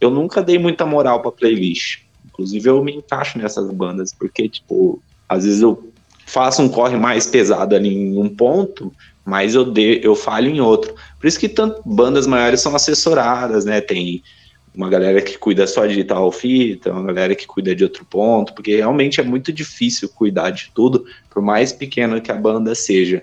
Eu nunca dei muita moral pra playlist. Inclusive, eu me encaixo nessas bandas, porque, tipo, às vezes eu faço um corre mais pesado ali em um ponto, mas eu, de, eu falho em outro. Por isso que tanto bandas maiores são assessoradas, né? Tem uma galera que cuida só de tal fita, uma galera que cuida de outro ponto, porque realmente é muito difícil cuidar de tudo, por mais pequeno que a banda seja.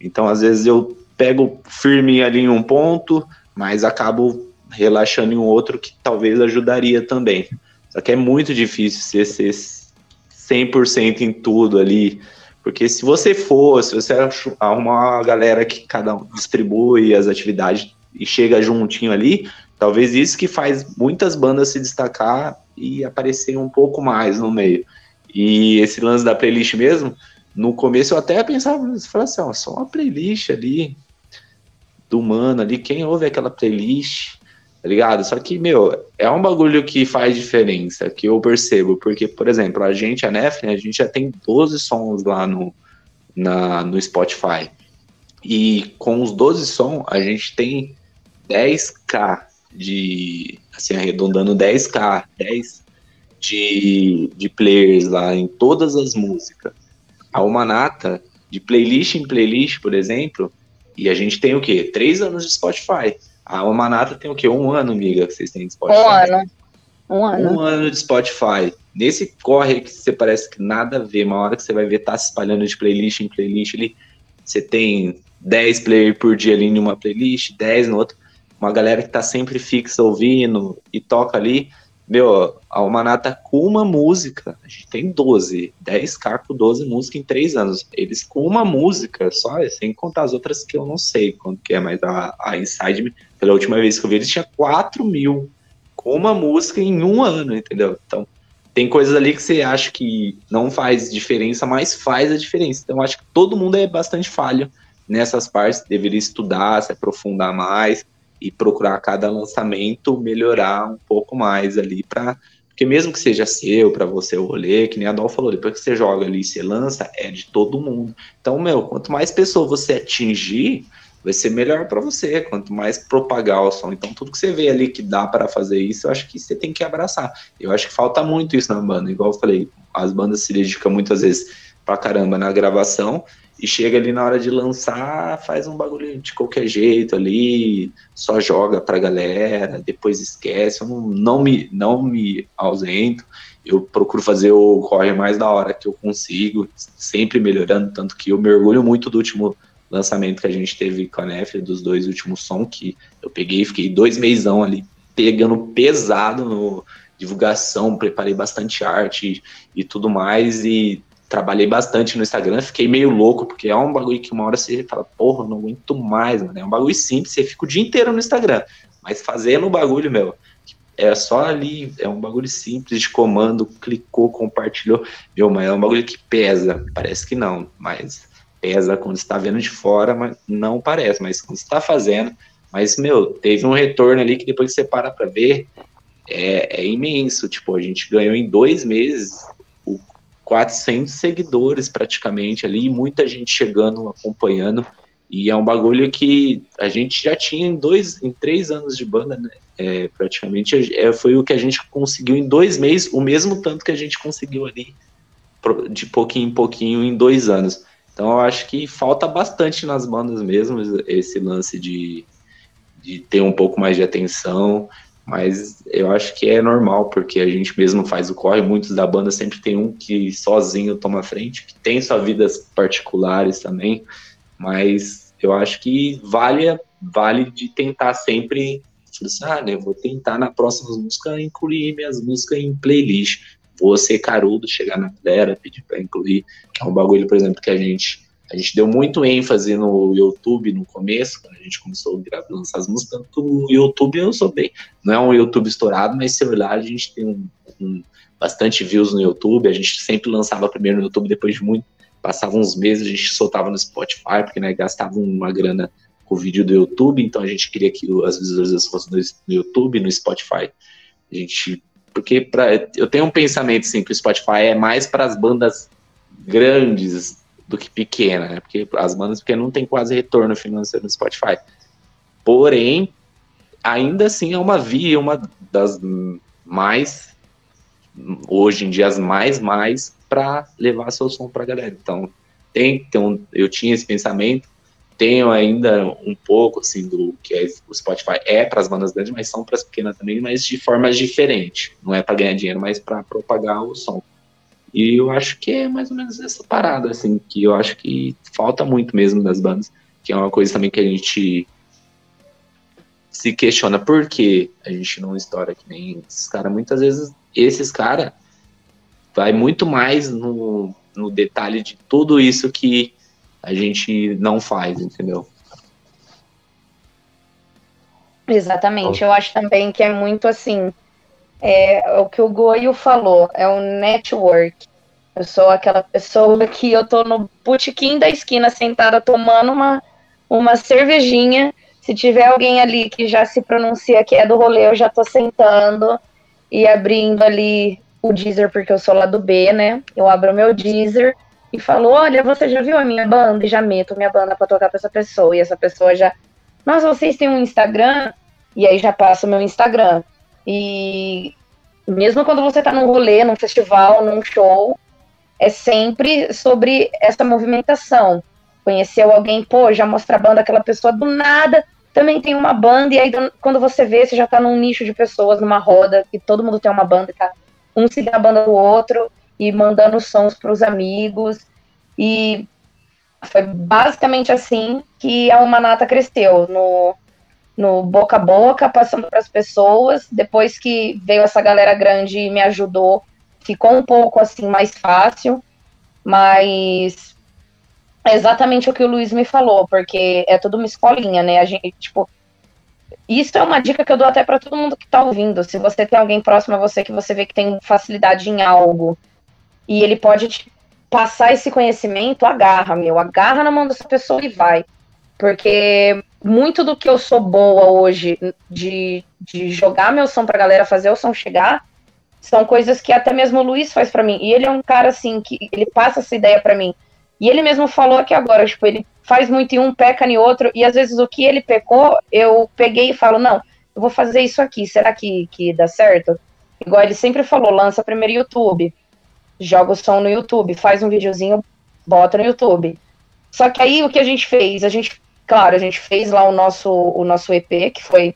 Então, às vezes eu pego firme ali em um ponto, mas acabo relaxando em um outro que talvez ajudaria também. Só que é muito difícil ser, ser 100% em tudo ali, porque se você for, se você arrumar uma galera que cada um distribui as atividades e chega juntinho ali, talvez isso que faz muitas bandas se destacar e aparecer um pouco mais no meio. E esse lance da playlist mesmo, no começo eu até pensava, falava assim, ó, só uma playlist ali do mano ali, quem ouve aquela playlist? Tá ligado? Só que, meu, é um bagulho que faz diferença, que eu percebo, porque, por exemplo, a gente, a Nef, a gente já tem 12 sons lá no, na, no Spotify. E com os 12 sons, a gente tem 10k de, assim, arredondando 10k, 10 de, de players lá em todas as músicas. A Humanata, de playlist em playlist, por exemplo, e a gente tem o quê? Três anos de Spotify. A Manata tem o quê? Um ano, amiga, que vocês têm de Spotify? Um ano. Um ano. Um ano de Spotify. Nesse corre que você parece que nada a ver, uma hora que você vai ver, tá se espalhando de playlist em playlist ali. Você tem 10 players por dia ali em uma playlist, 10 no outro. Uma galera que tá sempre fixa ouvindo e toca ali. Meu, a Almanata com uma música, a gente tem 12, 10k com 12 músicas em 3 anos. Eles com uma música só, sem contar as outras que eu não sei quanto que é, mas a, a Inside pela última vez que eu vi, eles tinha 4 mil com uma música em um ano, entendeu? Então, tem coisas ali que você acha que não faz diferença, mas faz a diferença. Então, acho que todo mundo é bastante falho nessas partes, deveria estudar, se aprofundar mais e procurar cada lançamento melhorar um pouco mais ali para porque mesmo que seja seu, para você o rolê, que nem a Dol falou, depois que você joga ali você lança, é de todo mundo. Então, meu, quanto mais pessoas você atingir, vai ser melhor para você, quanto mais propagar o som. Então, tudo que você vê ali que dá para fazer isso, eu acho que você tem que abraçar. Eu acho que falta muito isso na banda, igual eu falei, as bandas se dedicam muitas vezes pra caramba na gravação, e chega ali na hora de lançar, faz um bagulho de qualquer jeito ali, só joga pra galera, depois esquece. Eu não, não, me, não me ausento, eu procuro fazer o corre mais da hora que eu consigo, sempre melhorando. Tanto que eu me orgulho muito do último lançamento que a gente teve com a Nef, dos dois últimos sons, que eu peguei, fiquei dois meisão ali pegando pesado no divulgação, preparei bastante arte e, e tudo mais, e trabalhei bastante no Instagram, fiquei meio louco, porque é um bagulho que uma hora você fala, porra, não aguento mais, mano. É um bagulho simples, você fica o dia inteiro no Instagram. Mas fazendo o bagulho, meu, é só ali, é um bagulho simples de comando, clicou, compartilhou. Meu, mas é um bagulho que pesa. Parece que não, mas pesa quando você tá vendo de fora, mas não parece, mas quando você tá fazendo. Mas, meu, teve um retorno ali que depois que você para pra ver, é, é imenso. Tipo, a gente ganhou em dois meses 400 seguidores praticamente ali, muita gente chegando, acompanhando, E é um bagulho que a gente já tinha em dois, em três anos de banda, né? É, praticamente é, foi o que a gente conseguiu em dois meses, o mesmo tanto que a gente conseguiu ali de pouquinho em pouquinho em dois anos. Então eu acho que falta bastante nas bandas mesmo esse lance de, de ter um pouco mais de atenção, mas eu acho que é normal, porque a gente mesmo faz o corre, muitos da banda sempre tem um que sozinho toma frente, que tem suas vidas particulares também, mas eu acho que vale, vale de tentar sempre, assim, ah, né, vou tentar na próxima música incluir minhas músicas em playlist, vou ser carudo, chegar na galera, pedir para incluir, é um bagulho, por exemplo, que a gente a gente deu muito ênfase no YouTube no começo, quando a gente começou a lançar as músicas, tanto o YouTube eu sou bem. Não é um YouTube estourado, mas se olhar, a gente tem um, um, bastante views no YouTube. A gente sempre lançava primeiro no YouTube, depois de muito. Passava uns meses, a gente soltava no Spotify, porque né, gastava uma grana com o vídeo do YouTube, então a gente queria que as visualizações fossem no YouTube, no Spotify. A gente. Porque pra, eu tenho um pensamento assim, que o Spotify é mais para as bandas grandes, do que pequena, né? Porque as bandas pequenas não tem quase retorno financeiro no Spotify. Porém, ainda assim é uma via, uma das mais hoje em dia as mais mais para levar seu som para galera. Então, tem, tem um, eu tinha esse pensamento, tenho ainda um pouco assim do que é, o Spotify é para as bandas grandes, mas são para as pequenas também, mas de formas diferentes. Não é para ganhar dinheiro, mas para propagar o som. E eu acho que é mais ou menos essa parada, assim, que eu acho que falta muito mesmo das bandas, que é uma coisa também que a gente se questiona por que a gente não estoura que nem esses caras. Muitas vezes, esses caras vai muito mais no, no detalhe de tudo isso que a gente não faz, entendeu? Exatamente. Eu acho também que é muito assim é o que o Goio falou, é o network. Eu sou aquela pessoa que eu tô no botequim da esquina sentada tomando uma, uma cervejinha. Se tiver alguém ali que já se pronuncia que é do rolê, eu já tô sentando e abrindo ali o Deezer, porque eu sou lá do B, né? Eu abro meu Deezer e falo: Olha, você já viu a minha banda? E já meto minha banda pra tocar pra essa pessoa. E essa pessoa já. Nossa, vocês têm um Instagram? E aí já passa o meu Instagram. E mesmo quando você está num rolê, num festival, num show, é sempre sobre essa movimentação. Conheceu alguém, pô, já mostra a banda, aquela pessoa do nada também tem uma banda, e aí quando você vê, você já tá num nicho de pessoas, numa roda, que todo mundo tem uma banda, e tá um seguindo a banda do outro e mandando sons para os amigos. E foi basicamente assim que a Humanata cresceu, no, no boca a boca, passando para as pessoas. Depois que veio essa galera grande e me ajudou, ficou um pouco assim mais fácil, mas é exatamente o que o Luiz me falou, porque é tudo uma escolinha, né? A gente, tipo, isso é uma dica que eu dou até para todo mundo que está ouvindo. Se você tem alguém próximo a você que você vê que tem facilidade em algo e ele pode te passar esse conhecimento, agarra, meu, agarra na mão dessa pessoa e vai. Porque muito do que eu sou boa hoje de, de jogar meu som pra galera, fazer o som chegar, são coisas que até mesmo o Luiz faz para mim. E ele é um cara assim que ele passa essa ideia para mim. E ele mesmo falou aqui agora, tipo, ele faz muito em um, peca em outro, e às vezes o que ele pecou, eu peguei e falo, não, eu vou fazer isso aqui, será que, que dá certo? Igual ele sempre falou, lança primeiro YouTube, joga o som no YouTube, faz um videozinho, bota no YouTube. Só que aí o que a gente fez? A gente Claro, a gente fez lá o nosso, o nosso EP, que foi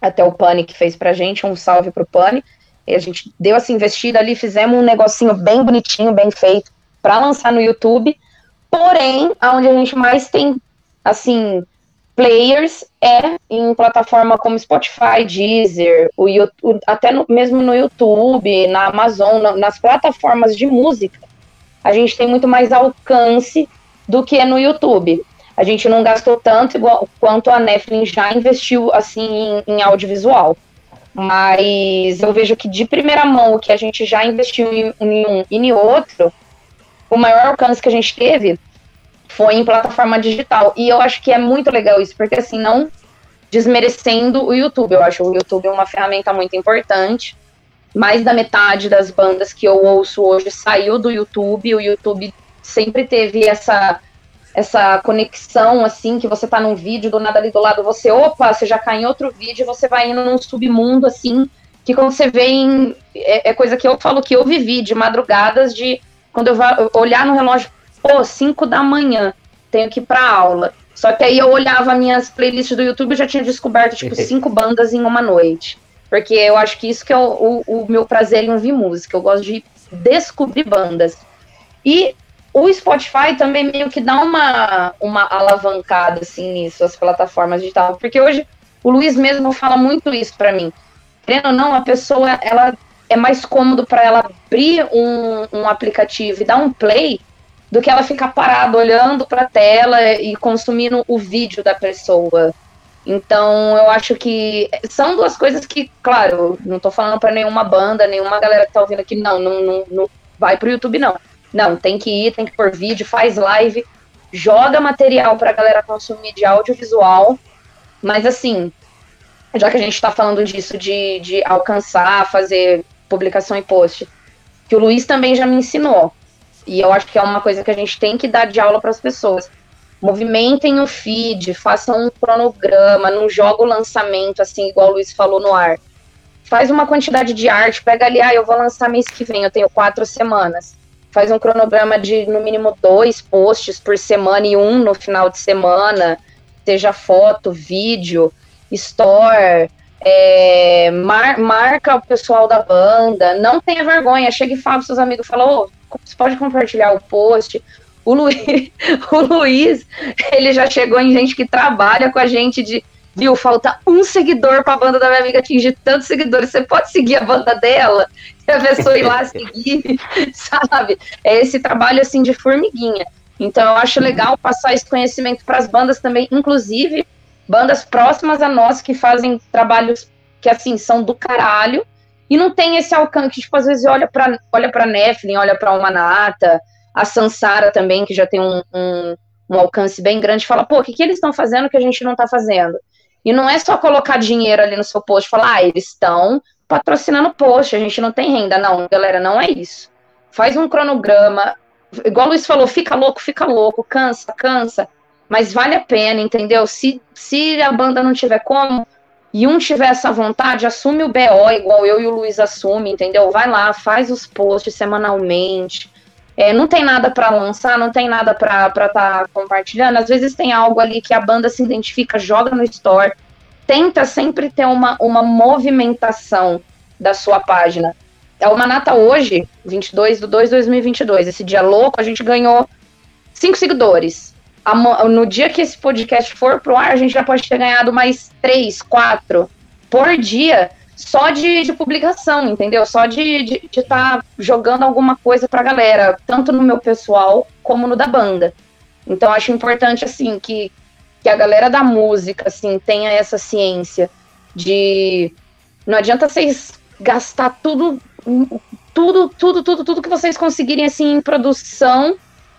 até o Pani que fez pra gente, um salve pro Pani. E a gente deu essa investida ali, fizemos um negocinho bem bonitinho, bem feito, para lançar no YouTube. Porém, aonde a gente mais tem, assim, players é em plataforma como Spotify, Deezer, o YouTube, até no, mesmo no YouTube, na Amazon, na, nas plataformas de música, a gente tem muito mais alcance do que no YouTube a gente não gastou tanto igual, quanto a Netflix já investiu assim em, em, audiovisual. Mas eu vejo que de primeira mão o que a gente já investiu em, em um e em outro, o maior alcance que a gente teve foi em plataforma digital. E eu acho que é muito legal isso, porque assim, não desmerecendo o YouTube. Eu acho o YouTube uma ferramenta muito importante. Mais da metade das bandas que eu ouço hoje saiu do YouTube. O YouTube sempre teve essa essa conexão, assim, que você tá num vídeo, do nada ali do lado, você, opa, você já cai em outro vídeo, você vai indo num submundo, assim, que quando você vê em. É, é coisa que eu falo que eu vivi de madrugadas, de quando eu, vá, olhar no relógio, pô, 5 da manhã, tenho que ir pra aula. Só que aí eu olhava minhas playlists do YouTube e já tinha descoberto, tipo, cinco bandas em uma noite. Porque eu acho que isso que é o, o, o meu prazer em ouvir música. Eu gosto de descobrir bandas. E o Spotify também meio que dá uma, uma alavancada assim nisso, as plataformas digitais, porque hoje o Luiz mesmo fala muito isso para mim. Querendo ou não, a pessoa ela é mais cômodo para ela abrir um, um aplicativo e dar um play do que ela ficar parada olhando para a tela e consumindo o vídeo da pessoa. Então, eu acho que são duas coisas que, claro, não estou falando para nenhuma banda, nenhuma galera que está ouvindo aqui, não, não, não, não vai pro YouTube, não. Não, tem que ir, tem que pôr vídeo, faz live, joga material para a galera consumir de audiovisual. Mas assim, já que a gente está falando disso, de, de alcançar, fazer publicação e post, que o Luiz também já me ensinou. E eu acho que é uma coisa que a gente tem que dar de aula para as pessoas. Movimentem o feed, façam um cronograma, não joga o lançamento assim, igual o Luiz falou no ar. Faz uma quantidade de arte, pega ali, ah, eu vou lançar mês que vem, eu tenho quatro semanas faz um cronograma de no mínimo dois posts por semana e um no final de semana, seja foto, vídeo, store, é, mar, marca o pessoal da banda, não tenha vergonha, chega e fala para seus amigos, fala, oh, você pode compartilhar o post. O Luiz, o Luiz, ele já chegou em gente que trabalha com a gente de viu, falta um seguidor para a banda da minha amiga atingir tantos seguidores, você pode seguir a banda dela? A pessoa ir lá seguir, sabe? É esse trabalho assim de formiguinha. Então eu acho legal passar esse conhecimento para as bandas também, inclusive bandas próximas a nós que fazem trabalhos que assim são do caralho e não tem esse alcance que tipo às vezes olha para olha para Nephilim, olha para uma Nata, a Sansara também que já tem um, um, um alcance bem grande, fala pô, o que, que eles estão fazendo que a gente não está fazendo? E não é só colocar dinheiro ali no seu post e falar, ah, eles estão patrocinando post, a gente não tem renda. Não, galera, não é isso. Faz um cronograma. Igual o Luiz falou, fica louco, fica louco, cansa, cansa. Mas vale a pena, entendeu? Se, se a banda não tiver como, e um tiver essa vontade, assume o BO, igual eu e o Luiz assume, entendeu? Vai lá, faz os posts semanalmente. É, não tem nada para lançar, não tem nada para estar tá compartilhando. Às vezes tem algo ali que a banda se identifica, joga no store. Tenta sempre ter uma, uma movimentação da sua página. É uma nata hoje, 22 de 2 de 2022. Esse dia louco, a gente ganhou cinco seguidores. No dia que esse podcast for pro ar, a gente já pode ter ganhado mais três, quatro por dia só de, de publicação, entendeu? Só de estar tá jogando alguma coisa pra galera, tanto no meu pessoal como no da banda. Então acho importante, assim, que, que a galera da música, assim, tenha essa ciência de... Não adianta vocês gastar tudo, tudo, tudo, tudo, tudo que vocês conseguirem, assim, em produção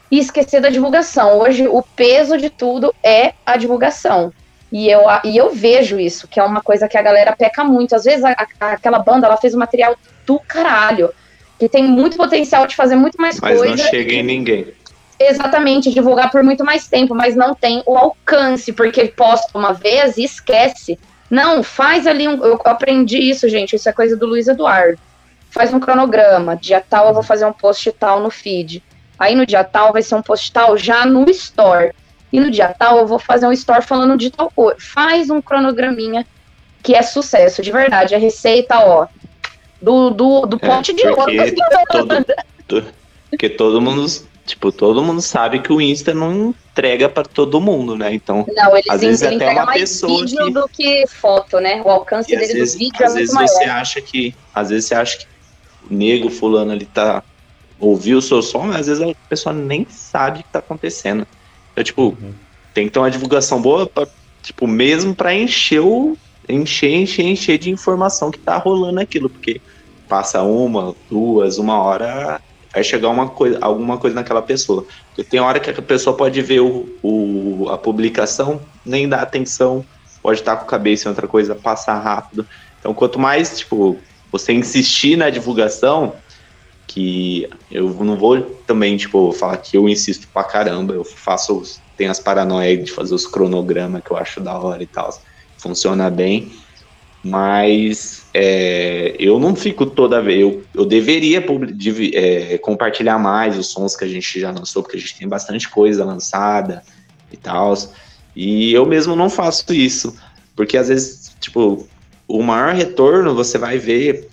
e esquecer da divulgação. Hoje, o peso de tudo é a divulgação. E eu, e eu vejo isso, que é uma coisa que a galera peca muito. Às vezes a, a, aquela banda ela fez um material do caralho, que tem muito potencial de fazer muito mais mas coisa. Mas não chega em ninguém. Exatamente, divulgar por muito mais tempo, mas não tem o alcance, porque posta uma vez e esquece. Não, faz ali um. Eu aprendi isso, gente. Isso é coisa do Luiz Eduardo. Faz um cronograma. Dia tal eu vou fazer um post tal no feed. Aí no dia tal vai ser um post tal já no store e no dia tal eu vou fazer um store falando de tal coisa. Faz um cronograminha que é sucesso, de verdade. A receita, ó, do, do, do é, pote de ouro. Todo, porque todo mundo, tipo, todo mundo sabe que o Insta não entrega para todo mundo, né? Então, não, ele, às vezes ele até uma mais pessoa vídeo que... do que foto, né? O alcance dele vezes, do vídeo é muito maior. Você acha que, às vezes você acha que o nego fulano ali tá ouviu o seu som, mas às vezes a pessoa nem sabe o que tá acontecendo. É tipo, uhum. tem que ter uma divulgação boa, pra, tipo, mesmo para encher o. Encher, encher, encher de informação que tá rolando aquilo, porque passa uma, duas, uma hora, vai chegar uma coisa, alguma coisa naquela pessoa. Porque tem hora que a pessoa pode ver o, o, a publicação, nem dá atenção, pode estar com a cabeça em outra coisa, passar rápido. Então, quanto mais, tipo, você insistir na divulgação, que eu não vou também, tipo, falar que eu insisto pra caramba, eu faço, tem as paranoias de fazer os cronogramas que eu acho da hora e tal, funciona bem, mas é, eu não fico toda vez, eu, eu deveria é, compartilhar mais os sons que a gente já lançou, porque a gente tem bastante coisa lançada e tal, e eu mesmo não faço isso, porque às vezes, tipo, o maior retorno você vai ver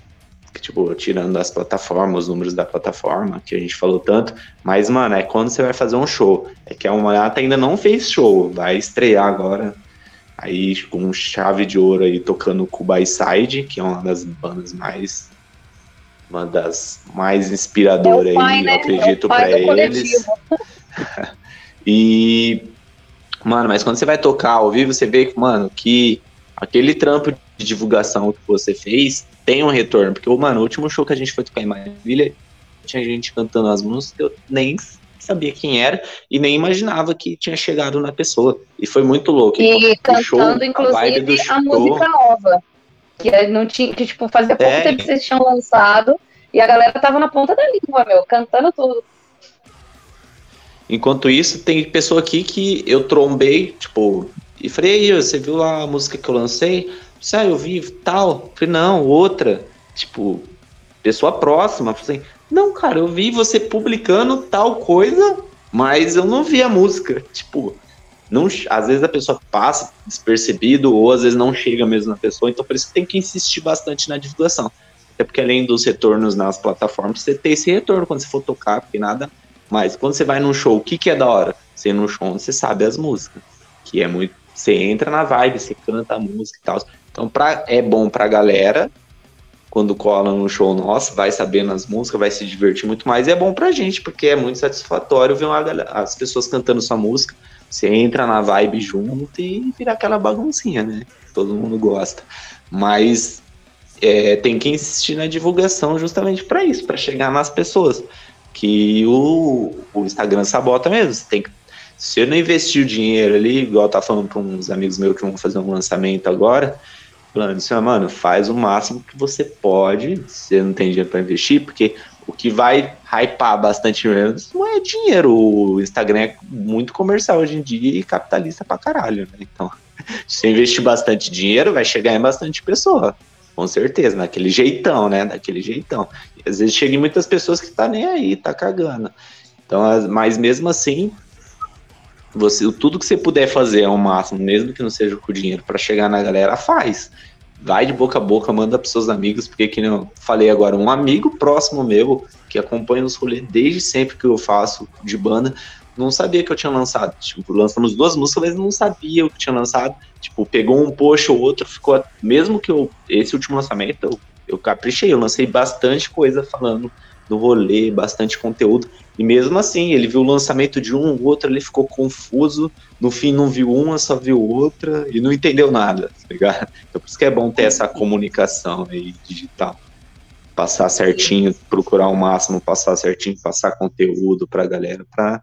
tipo, tirando as plataformas, os números da plataforma, que a gente falou tanto, mas, mano, é quando você vai fazer um show. É que a Almata ainda não fez show, vai estrear agora, aí com chave de ouro aí, tocando Kubai Side, que é uma das bandas mais uma das mais inspiradoras é pai, aí, né? eu acredito é para eles. e mano, mas quando você vai tocar ao vivo, você vê que, mano, que aquele trampo de divulgação que você fez tem um retorno. Porque, mano, o último show que a gente foi tocar em Maravilha, tinha gente cantando as músicas, eu nem sabia quem era e nem imaginava que tinha chegado na pessoa. E foi muito louco. E, cantando, show, inclusive, a, a música nova. Que não tinha, que tipo, fazia pouco é. tempo que vocês tinham lançado e a galera tava na ponta da língua, meu, cantando tudo. Enquanto isso, tem pessoa aqui que eu trombei, tipo, e falei, você viu lá a música que eu lancei? Disse, eu vi tal. Falei, não, outra. Tipo, pessoa próxima. Falei, não, cara, eu vi você publicando tal coisa, mas eu não vi a música. Tipo, não, às vezes a pessoa passa despercebido ou às vezes não chega mesmo na pessoa, então por isso que tem que insistir bastante na divulgação. Até porque além dos retornos nas plataformas, você tem esse retorno quando você for tocar, porque nada mais. Quando você vai num show, o que, que é da hora? Você ir num show onde você sabe as músicas, que é muito. Você entra na vibe, você canta a música e tal. Então pra, é bom pra galera, quando cola no show nosso, vai sabendo as músicas, vai se divertir muito mais. E é bom pra gente, porque é muito satisfatório ver uma, as pessoas cantando sua música. Você entra na vibe junto e vira aquela baguncinha, né? Todo mundo gosta. Mas é, tem que insistir na divulgação justamente para isso, para chegar nas pessoas. Que o, o Instagram sabota mesmo. Você tem que se eu não investir o dinheiro ali, igual tá falando para uns amigos meus que vão fazer um lançamento agora, falando assim, mano, faz o máximo que você pode, você não tem dinheiro para investir, porque o que vai hypar bastante menos não é dinheiro. O Instagram é muito comercial hoje em dia e capitalista pra caralho, né? Então, se você investir bastante dinheiro, vai chegar em bastante pessoa. Com certeza, naquele jeitão, né? Daquele jeitão. E às vezes chega em muitas pessoas que tá nem aí, tá cagando. Então, mas mesmo assim, você, tudo que você puder fazer ao máximo, mesmo que não seja com dinheiro, para chegar na galera, faz. Vai de boca a boca, manda para seus amigos, porque que eu falei agora, um amigo próximo meu, que acompanha os rolês desde sempre que eu faço de banda, não sabia que eu tinha lançado. Tipo, lançamos duas músicas, mas não sabia o que tinha lançado. Tipo, pegou um post ou outro, ficou. Mesmo que eu. Esse último lançamento, eu, eu caprichei, eu lancei bastante coisa falando do rolê, bastante conteúdo. E mesmo assim, ele viu o lançamento de um, o outro ele ficou confuso, no fim não viu uma, só viu outra e não entendeu nada, tá ligado? Então por isso que é bom ter essa comunicação aí digital. Passar certinho, procurar o máximo, passar certinho, passar conteúdo pra galera, pra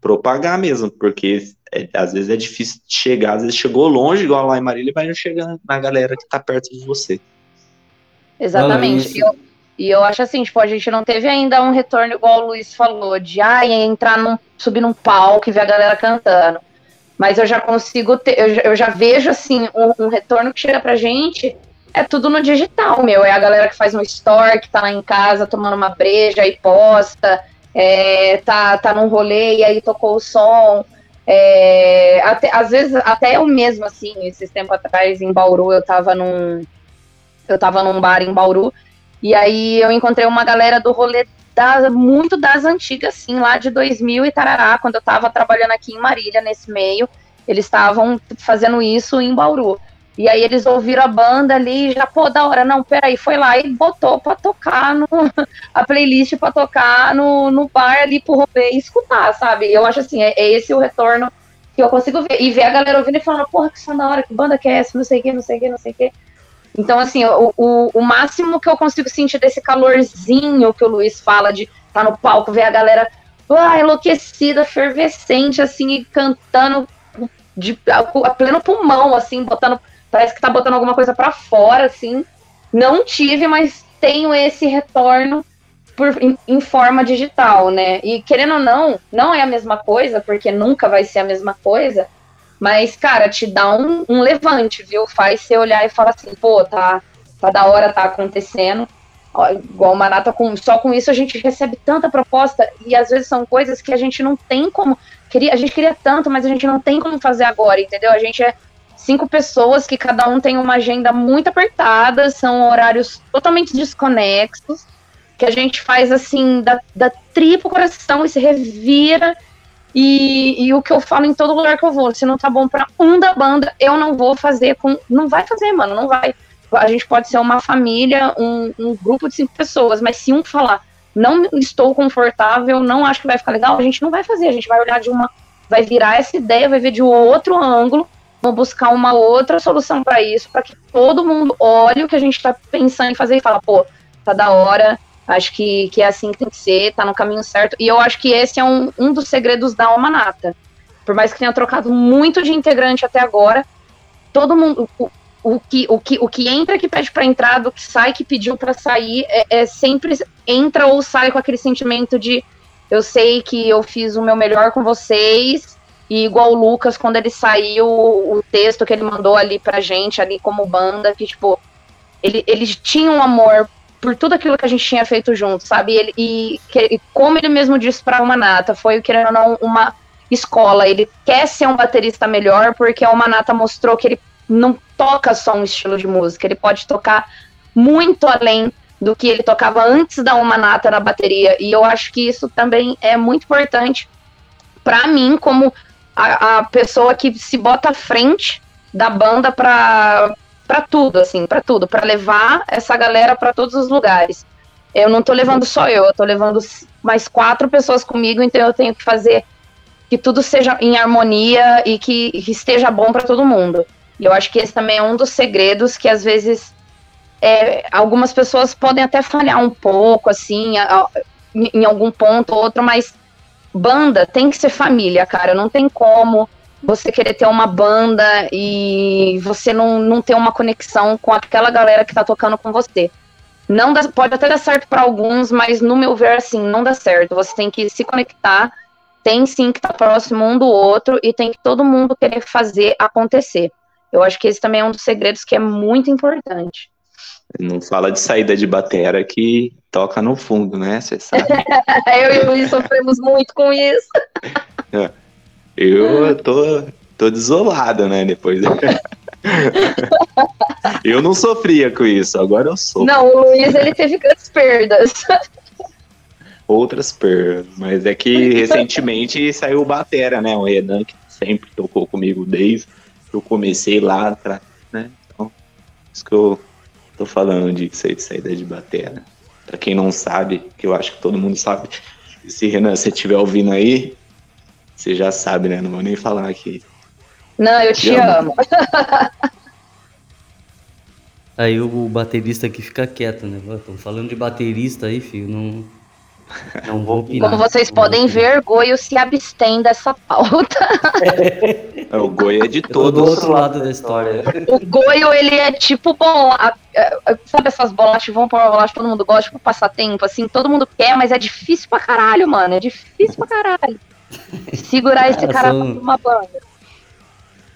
propagar mesmo, porque é, às vezes é difícil chegar, às vezes chegou longe, igual lá em Marília, mas não chega na galera que tá perto de você. Exatamente. Eu, e eu acho assim, tipo, a gente não teve ainda um retorno igual o Luiz falou, de ah, entrar num, subir num palco e ver a galera cantando. Mas eu já consigo ter, eu, eu já vejo assim, um, um, retorno que chega pra gente, é tudo no digital, meu. É a galera que faz um store, que tá lá em casa tomando uma breja e posta, é, tá, tá num rolê e aí tocou o som. É, até, às vezes, até eu mesmo, assim, esses tempos atrás em Bauru, eu tava num. Eu tava num bar em Bauru e aí eu encontrei uma galera do rolê das, muito das antigas, assim, lá de 2000 e tarará, quando eu tava trabalhando aqui em Marília, nesse meio, eles estavam fazendo isso em Bauru. E aí eles ouviram a banda ali e já, pô, da hora, não, peraí, foi lá e botou pra tocar no, a playlist pra tocar no, no bar ali pro rolê e escutar, sabe? Eu acho assim, é, é esse o retorno que eu consigo ver. E ver a galera ouvindo e falando, porra, que som da hora, que banda que é essa, não sei o que, não sei o que, não sei o que. Então, assim, o, o, o, máximo que eu consigo sentir desse calorzinho que o Luiz fala de tá no palco, ver a galera ah, enlouquecida, fervescente, assim, e cantando de, a, a, pleno pulmão, assim, botando. Parece que tá botando alguma coisa para fora, assim. Não tive, mas tenho esse retorno por, em, em, forma digital, né? E querendo ou não, não é a mesma coisa, porque nunca vai ser a mesma coisa, mas, cara, te dá um, um levante, viu? Faz você olhar e falar assim, pô, tá, tá da hora, tá acontecendo. Ó, igual o Manata, com, só com isso a gente recebe tanta proposta, e às vezes são coisas que a gente não tem como. Queria, a gente queria tanto, mas a gente não tem como fazer agora, entendeu? A gente é cinco pessoas que cada um tem uma agenda muito apertada, são horários totalmente desconexos que a gente faz assim, da, da tripa coração e se revira. E, e, o que eu falo em todo lugar que eu vou, se não tá bom para um da banda, eu não vou fazer com. Não vai fazer, mano, não vai. A gente pode ser uma família, um, um grupo de cinco pessoas, mas se um falar, não estou confortável, não acho que vai ficar legal, a gente não vai fazer, a gente vai olhar de uma. Vai virar essa ideia, vai ver de outro ângulo, vamos buscar uma outra solução para isso, para que todo mundo olhe o que a gente está pensando em fazer e fala, pô, tá da hora, Acho que, que é assim que tem que ser, tá no caminho certo. E eu acho que esse é um, um dos segredos da Almanata. Por mais que tenha trocado muito de integrante até agora, todo mundo. O, o que, o, que, o que entra que pede para entrar, do que sai que pediu para sair, é, é, sempre entra ou sai com aquele sentimento de eu sei que eu fiz o meu melhor com vocês, e igual o Lucas, quando ele saiu, o texto que ele mandou ali pra gente, ali como banda, que, tipo, ele, eles tinham um amor por tudo aquilo que a gente tinha feito junto, sabe? Ele, e, que, e como ele mesmo disse para uma nata, foi querendo ou não uma escola. Ele quer ser um baterista melhor porque a Manata mostrou que ele não toca só um estilo de música, ele pode tocar muito além do que ele tocava antes da Manata na bateria. E eu acho que isso também é muito importante para mim, como a, a, pessoa que se bota à frente da banda para para tudo, assim, para tudo, para levar essa galera para todos os lugares. Eu não tô levando só eu, eu tô levando mais quatro pessoas comigo, então eu tenho que fazer que tudo seja em harmonia e que, que esteja bom para todo mundo. E eu acho que esse também é um dos segredos que às vezes é, algumas pessoas podem até falhar um pouco, assim, a, em algum ponto ou outro, mas banda tem que ser família, cara. Não tem como você querer ter uma banda e você não, não ter uma conexão com aquela galera que tá tocando com você. Não dá, pode até dar certo para alguns, mas no meu ver, assim, não dá certo. Você tem que se conectar, tem sim que estar tá próximo um do outro e tem que todo mundo querer fazer acontecer. Eu acho que esse também é um dos segredos que é muito importante. Não fala de saída de batera que toca no fundo, né? Você sabe. Eu e o Luiz sofremos muito com isso. É. Eu tô, tô desolado, né? Depois. eu não sofria com isso, agora eu sou. Não, o Luiz ele teve grandes perdas. Outras perdas, mas é que recentemente saiu o Batera, né? O Renan, que sempre tocou comigo desde que eu comecei lá atrás, né? Então, isso que eu tô falando de saída de Batera. Pra quem não sabe, que eu acho que todo mundo sabe, se Renan, você estiver ouvindo aí, você já sabe, né? Não vou nem falar aqui. Não, eu te, te amo. amo. Aí o baterista aqui fica quieto, né? Estão falando de baterista aí, filho. Não, não vou opinar. Como vocês podem ver, Goio se abstém dessa pauta. É, o Goio é de todo do outro lado da história. O Goio, ele é tipo, bom, a, a, sabe essas bolachas, vão pôr uma bolacha, todo mundo gosta, tipo, passar tempo, assim, todo mundo quer, mas é difícil pra caralho, mano, é difícil pra caralho. Segurar esse cara são... uma banda.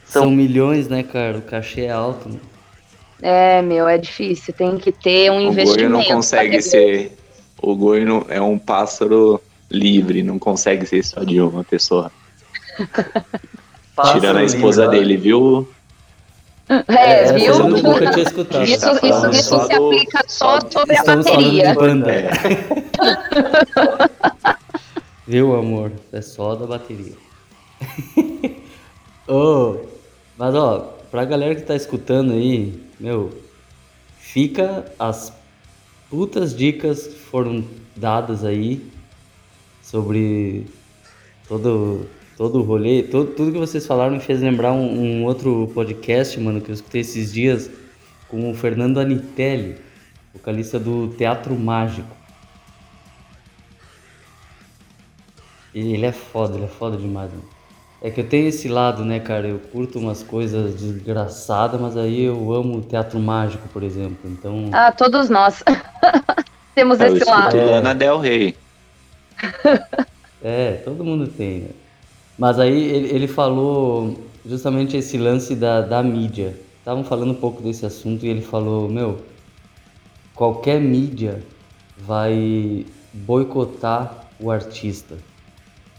São milhões, né, cara? O cachê é alto. Né? É, meu, é difícil. Tem que ter um o investimento. O Goi não consegue ser. O Goi não... é um pássaro livre, não consegue ser só de uma pessoa. Tirando a esposa livre, dele, viu? É, é viu? Eu nunca tinha escutado. Isso, tá isso, isso se aplica só sobre Estamos a bateria. Banda. É. Viu, amor? É só da bateria. oh, mas ó, pra galera que tá escutando aí, meu, fica as putas dicas que foram dadas aí sobre todo todo o rolê, todo, tudo que vocês falaram me fez lembrar um, um, outro podcast, mano, que eu escutei esses dias com o Fernando Anitelli, vocalista do Teatro Mágico. Ele é foda, ele é foda demais, mano. É que eu tenho esse lado, né, cara? Eu curto umas coisas desgraçadas, mas aí eu amo teatro mágico, por exemplo. Então. Ah, todos nós. temos Eu esse lado. Lana Del Rey. É, todo mundo tem, né? Mas aí ele, ele falou justamente esse lance da, da mídia. Estavam falando um pouco desse assunto e ele falou, meu, qualquer mídia vai boicotar o artista.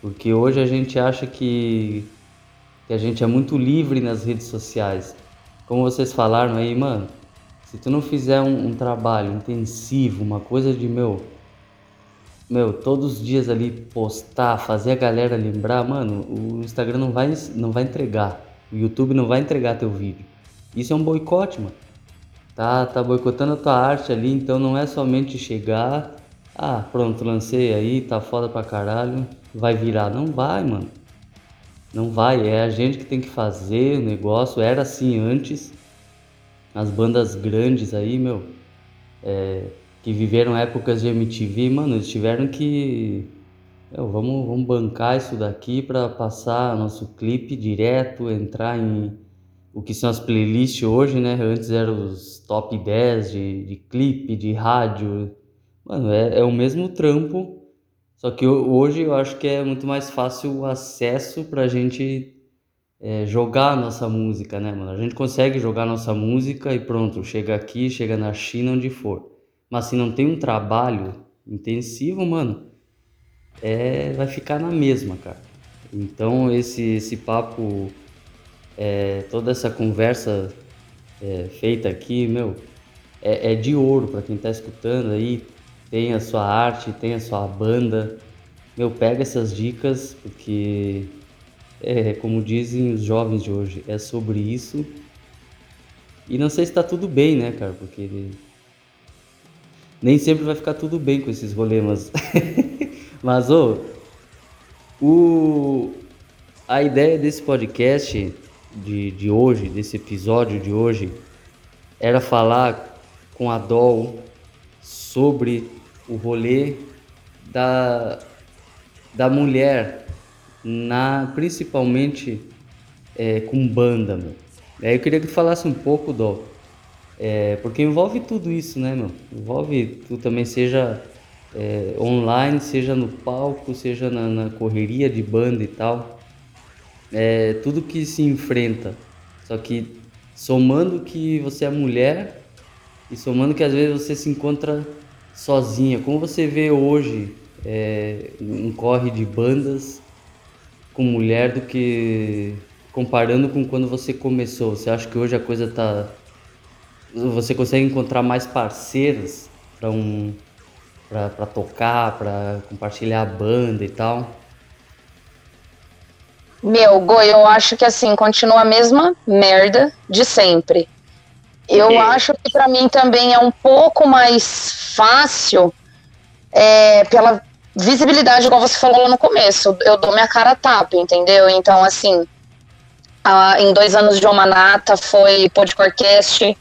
Porque hoje a gente acha que, que a gente é muito livre nas redes sociais. Como vocês falaram aí, mano, se tu não fizer um, um trabalho intensivo, uma coisa de meu, meu, todos os dias ali postar, fazer a galera lembrar, mano, o Instagram não vai, não vai entregar. O YouTube não vai entregar teu vídeo. Isso é um boicote, mano. Tá, tá boicotando a tua arte ali, então não é somente chegar, ah, pronto, lancei aí, tá foda pra caralho, vai virar. Não vai, mano. Não vai, é a gente que tem que fazer o negócio. Era assim antes. As bandas grandes aí, meu, é, que viveram épocas de MTV, mano, eles tiveram que. Meu, vamos, vamos bancar isso daqui para passar nosso clipe direto, entrar em o que são as playlists hoje, né? Antes eram os top 10 de, de clipe, de rádio. Mano, é, é o mesmo trampo só que hoje eu acho que é muito mais fácil o acesso pra gente é, jogar a nossa música, né, mano? A gente consegue jogar a nossa música e pronto, chega aqui, chega na China, onde for. Mas se não tem um trabalho intensivo, mano, é, vai ficar na mesma, cara. Então esse, esse papo, é, toda essa conversa é, feita aqui, meu, é, é de ouro para quem tá escutando aí tem a sua arte, tem a sua banda. Meu, pega essas dicas, porque é como dizem os jovens de hoje, é sobre isso. E não sei se tá tudo bem, né, cara? Porque nem sempre vai ficar tudo bem com esses rolês, mas, mas ô, o, a ideia desse podcast de, de hoje, desse episódio de hoje, era falar com a Dol sobre o rolê da, da mulher, na, principalmente é, com banda, meu. Aí eu queria que falasse um pouco, Dó, é, porque envolve tudo isso, né, meu? Envolve tu também, seja é, online, seja no palco, seja na, na, correria de banda e tal. É, tudo que se enfrenta. Só que somando que você é mulher e somando que às vezes você se encontra sozinha. Como você vê hoje é, um corre de bandas com mulher do que comparando com quando você começou? Você acha que hoje a coisa tá você consegue encontrar mais parceiros para um para tocar, para compartilhar a banda e tal? Meu, Goi, eu acho que assim, continua a mesma merda de sempre. Eu acho que para mim também é um pouco mais fácil é, pela visibilidade, igual você falou lá no começo. Eu dou minha cara a tapa, entendeu? Então, assim, a, em dois anos de Omanata foi podcast,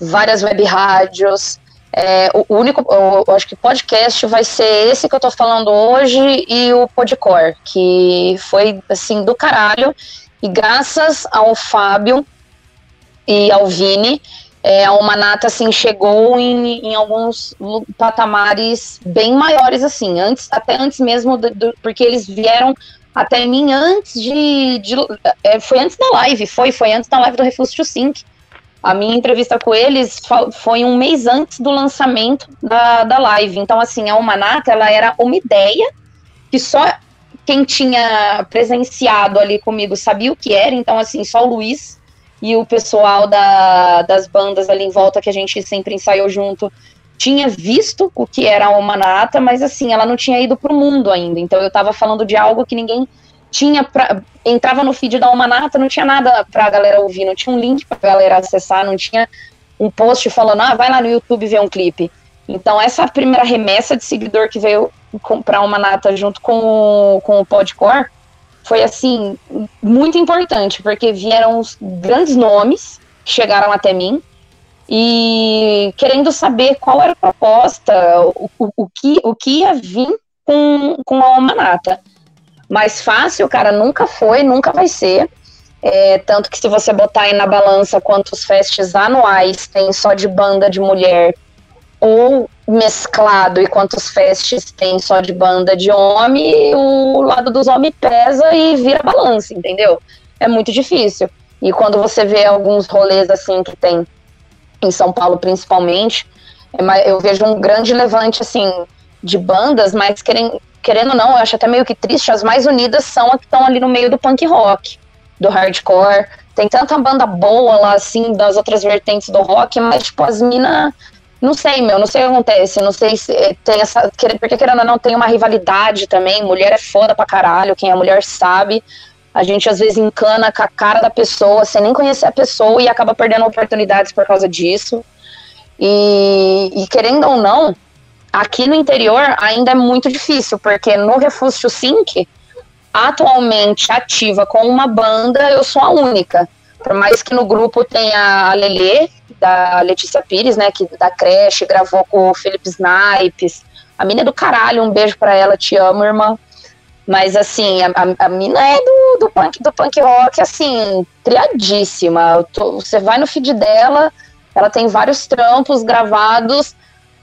várias web rádios. É, o, único, eu, eu, acho que podcast vai ser esse que eu tô falando hoje e o Podcore, que foi assim do caralho. E graças ao Fábio, e ao Vini, é, a Humanata assim chegou em, em, alguns patamares bem maiores assim, antes até antes mesmo do, do, porque eles vieram até mim antes de, de é, foi antes da live, foi foi antes da live do Refuse to Sync. A minha entrevista com eles foi um mês antes do lançamento da, da live. Então, assim, a Humanata, ela era uma ideia que só quem tinha presenciado ali comigo sabia o que era. Então, assim, só o Luiz e o pessoal da, das bandas ali em volta que a gente sempre ensaiou junto tinha visto o que era a Omanata, mas assim, ela não tinha ido para o mundo ainda. Então eu estava falando de algo que ninguém tinha pra, entrava no feed da Omanata, não tinha nada para a galera ouvir, não tinha um link para a galera acessar, não tinha um post falando, ah, vai lá no YouTube ver um clipe. Então essa primeira remessa de seguidor que veio comprar uma nata junto com com o Podcore foi assim muito importante, porque vieram os grandes nomes que chegaram até mim e querendo saber qual era a proposta, o, o, o que, o que ia vir com, com a Almanata. Mais fácil, cara, nunca foi, nunca vai ser. É, tanto que se você botar aí na balança quantos festes anuais tem só de banda de mulher, ou mesclado e quantos festes tem só de banda de homem, o lado dos homens pesa e vira balança, entendeu? É muito difícil. E quando você vê alguns rolês assim que tem em São Paulo principalmente, é eu vejo um grande levante assim de bandas, mas querendo, ou não, eu acho até meio que triste, as mais unidas são as que estão ali no meio do punk rock, do hardcore. Tem tanta banda boa lá, assim, das outras vertentes do rock, mas, tipo, as minas não sei, meu, não sei o que acontece. Não sei se eh, tem essa. Porque querendo ou não, tem uma rivalidade também. Mulher é foda pra caralho, quem é mulher sabe. A gente às vezes encana com a cara da pessoa, sem nem conhecer a pessoa, e acaba perdendo oportunidades por causa disso. E, e querendo ou não, aqui no interior ainda é muito difícil, porque no Refúgio Sync, atualmente ativa com uma banda, eu sou a única. Por mais que no grupo tenha a Lelê, da Letícia Pires, né, que da creche, gravou com o Felipe Snipes. A mina é do caralho, um beijo pra ela, te amo, irmã. Mas assim, a, a, a mina é do, do, punk, do punk rock, assim, triadíssima. Tô, você vai no feed dela, ela tem vários trampos gravados.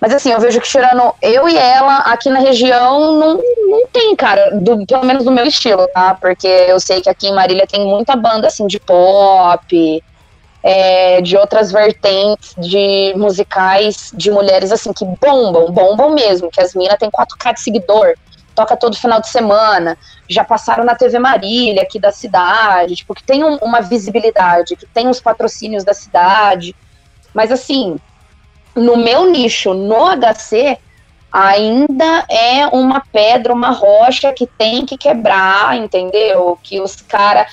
Mas assim, eu vejo que tirando eu e ela aqui na região, não, não tem, cara, do, pelo menos do meu estilo, tá? Porque eu sei que aqui em Marília tem muita banda assim de pop, é, de outras vertentes de musicais de mulheres assim que bombam, bombam mesmo, que as minas têm 4K de seguidor, toca todo final de semana, já passaram na TV Marília aqui da cidade, tipo, que tem um, uma visibilidade, que tem os patrocínios da cidade. Mas assim, no meu nicho, no HC, ainda é uma pedra, uma rocha que tem que quebrar, entendeu? Que os caras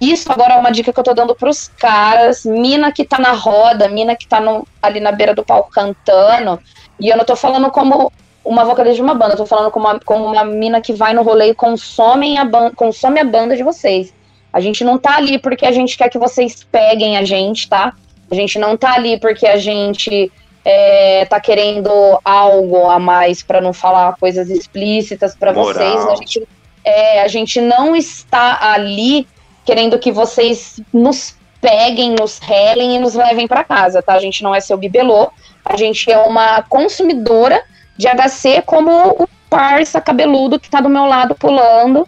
isso agora é uma dica que eu tô dando pros caras, mina que tá na roda, mina que tá no, ali na beira do palco cantando, e eu não tô falando como uma vocalista de uma banda, eu tô falando como uma, como uma mina que vai no rolê e consome a, banda, consome a banda de vocês. A gente não tá ali porque a gente quer que vocês peguem a gente, tá? A gente não tá ali porque a gente é, tá querendo algo a mais para não falar coisas explícitas para vocês. A gente, é, a gente não está ali querendo que vocês nos peguem, nos relem e nos levem para casa, tá? A gente não é seu bibelô, a gente é uma consumidora de HC como o parça cabeludo que tá do meu lado pulando,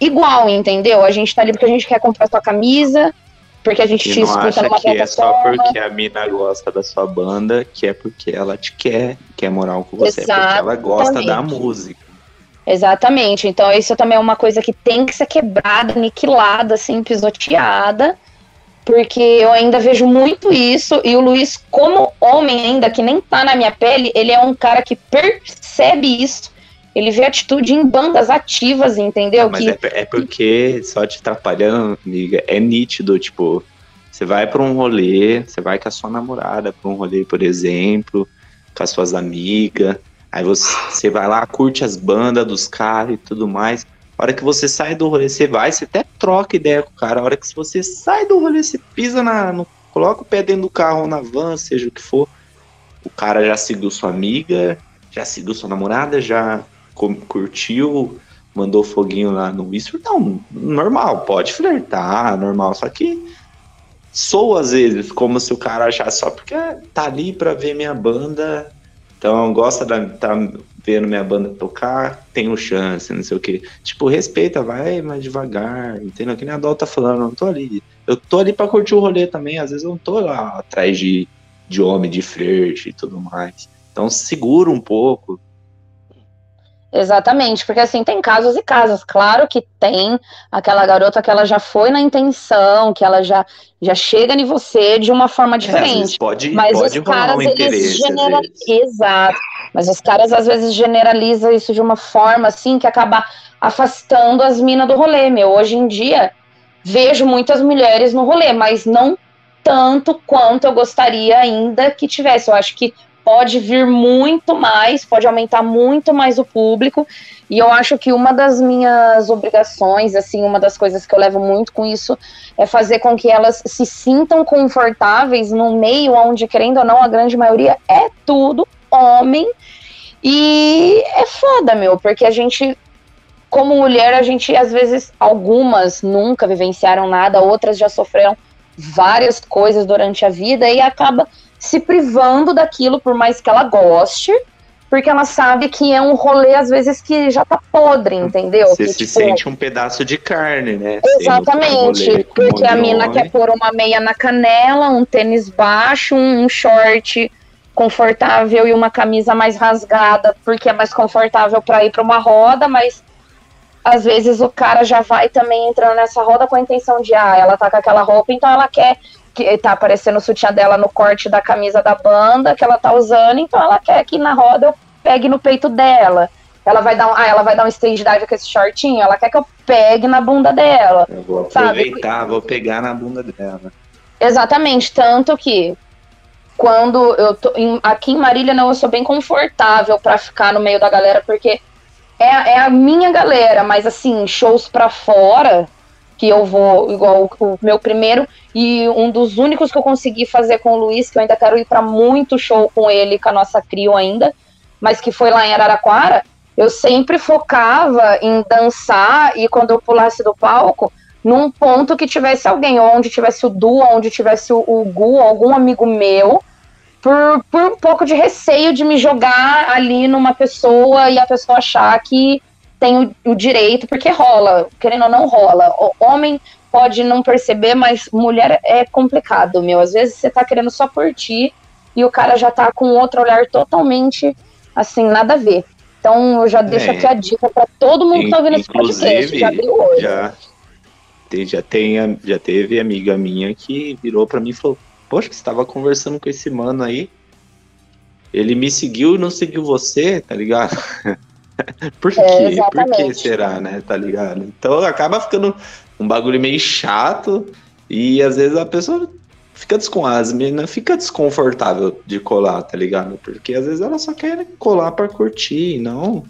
igual, entendeu? A gente tá ali porque a gente quer comprar sua camisa, porque a gente e te escuta numa que é só porque a mina gosta da sua banda, que é porque ela te quer, quer moral com você, Exatamente. porque ela gosta da música. Exatamente. Então, isso também é uma coisa que tem que ser quebrada, aniquilada, assim, pisoteada, porque eu ainda vejo muito isso. E o Luiz, como homem ainda, que nem tá na minha pele, ele é um cara que percebe isso. Ele vê atitude em bandas ativas, entendeu? Não, mas que... é, é, porque, só te atrapalhando, amiga, é nítido, tipo, você vai para um rolê, você vai com a sua namorada para um rolê, por exemplo, com as suas amigas, Aí você, você vai lá, curte as bandas dos caras e tudo mais. A hora que você sai do rolê, você vai, você até troca ideia com o cara. A hora que você sai do rolê, você pisa na. No, coloca o pé dentro do carro ou na van, seja o que for. O cara já seguiu sua amiga, já seguiu sua namorada, já curtiu, mandou foguinho lá no Whisper. Não, normal, pode flertar, normal. Só que sou às vezes como se o cara achasse só porque tá ali pra ver minha banda, então, gosta de tá vendo minha banda tocar, tenho chance, não sei o que. Tipo, respeita, vai mais devagar, entendeu? Que nem a Dol tá falando, eu não tô ali. Eu tô ali pra curtir o rolê também, às vezes eu não tô lá atrás de, de homem, de flerte e tudo mais. Então, segura um pouco, Exatamente, porque assim, tem casos e casos. Claro que tem aquela garota que ela já foi na intenção, que ela já, já chega em você de uma forma diferente. É, pode, mas pode os caras, um eles general... Exato. Mas os caras às vezes generalizam isso de uma forma assim que acaba afastando as minas do rolê, meu. Hoje em dia, vejo muitas mulheres no rolê, mas não tanto quanto eu gostaria ainda que tivesse. Eu acho que pode vir muito mais, pode aumentar muito mais o público. E eu acho que uma das minhas obrigações, assim, uma das coisas que eu levo muito com isso é fazer com que elas se sintam confortáveis no meio onde, querendo ou não, a grande maioria é tudo homem. E é foda, meu, porque a gente, como mulher, a gente, às vezes, algumas nunca vivenciaram nada, outras já sofreram várias coisas durante a vida e acaba se privando daquilo, por mais que ela goste, porque ela sabe que é um rolê, às vezes, que já tá podre, entendeu? Você que, se tipo, sente um pedaço de carne, né? Exatamente, um um porque a mina homem. quer pôr uma meia na canela, um tênis baixo, um short confortável e uma camisa mais rasgada, porque é mais confortável para ir para uma roda, mas às vezes o cara já vai também entrando nessa roda com a intenção de, ah, ela tá com aquela roupa, então ela quer que tá aparecendo o sutiã dela no corte da camisa da banda que ela tá usando, então ela quer que na roda eu pegue no peito dela. Ela vai dar um, ah, ela vai dar um stage dive com esse shortinho, ela quer que eu pegue na bunda dela. Eu vou sabe? aproveitar, vou pegar na bunda dela. Exatamente, tanto que quando eu tô em- aqui em Marília não, eu sou bem confortável pra ficar no meio da galera porque é, é a minha galera, mas assim, shows pra fora que eu vou igual o, meu primeiro e um dos únicos que eu consegui fazer com o Luiz, que eu ainda quero ir pra muito show com ele, com a nossa trio ainda, mas que foi lá em Araraquara, eu sempre focava em dançar e quando eu pulasse do palco, num ponto que tivesse alguém, ou onde tivesse o Du, onde tivesse o, o Gu, algum amigo meu, por, por um pouco de receio de me jogar ali numa pessoa e a pessoa achar que tem o, o direito, porque rola, querendo ou não rola. O homem pode não perceber, mas mulher é complicado, meu. Às vezes você tá querendo só curtir e o cara já tá com outro olhar totalmente assim, nada a ver. Então eu já deixo É. aqui a dica pra todo mundo que tá ouvindo esse podcast. Já abriu hoje. já, já, tem, já teve amiga minha que virou pra mim e falou: Poxa, você tava conversando com esse mano aí. Ele me seguiu e não seguiu você, tá ligado? Por quê? É, Por que será, né? Tá ligado? Então acaba ficando um bagulho meio chato e às vezes a pessoa fica descon... as meninas fica desconfortável de colar, tá ligado? Porque às vezes ela só quer colar pra curtir, não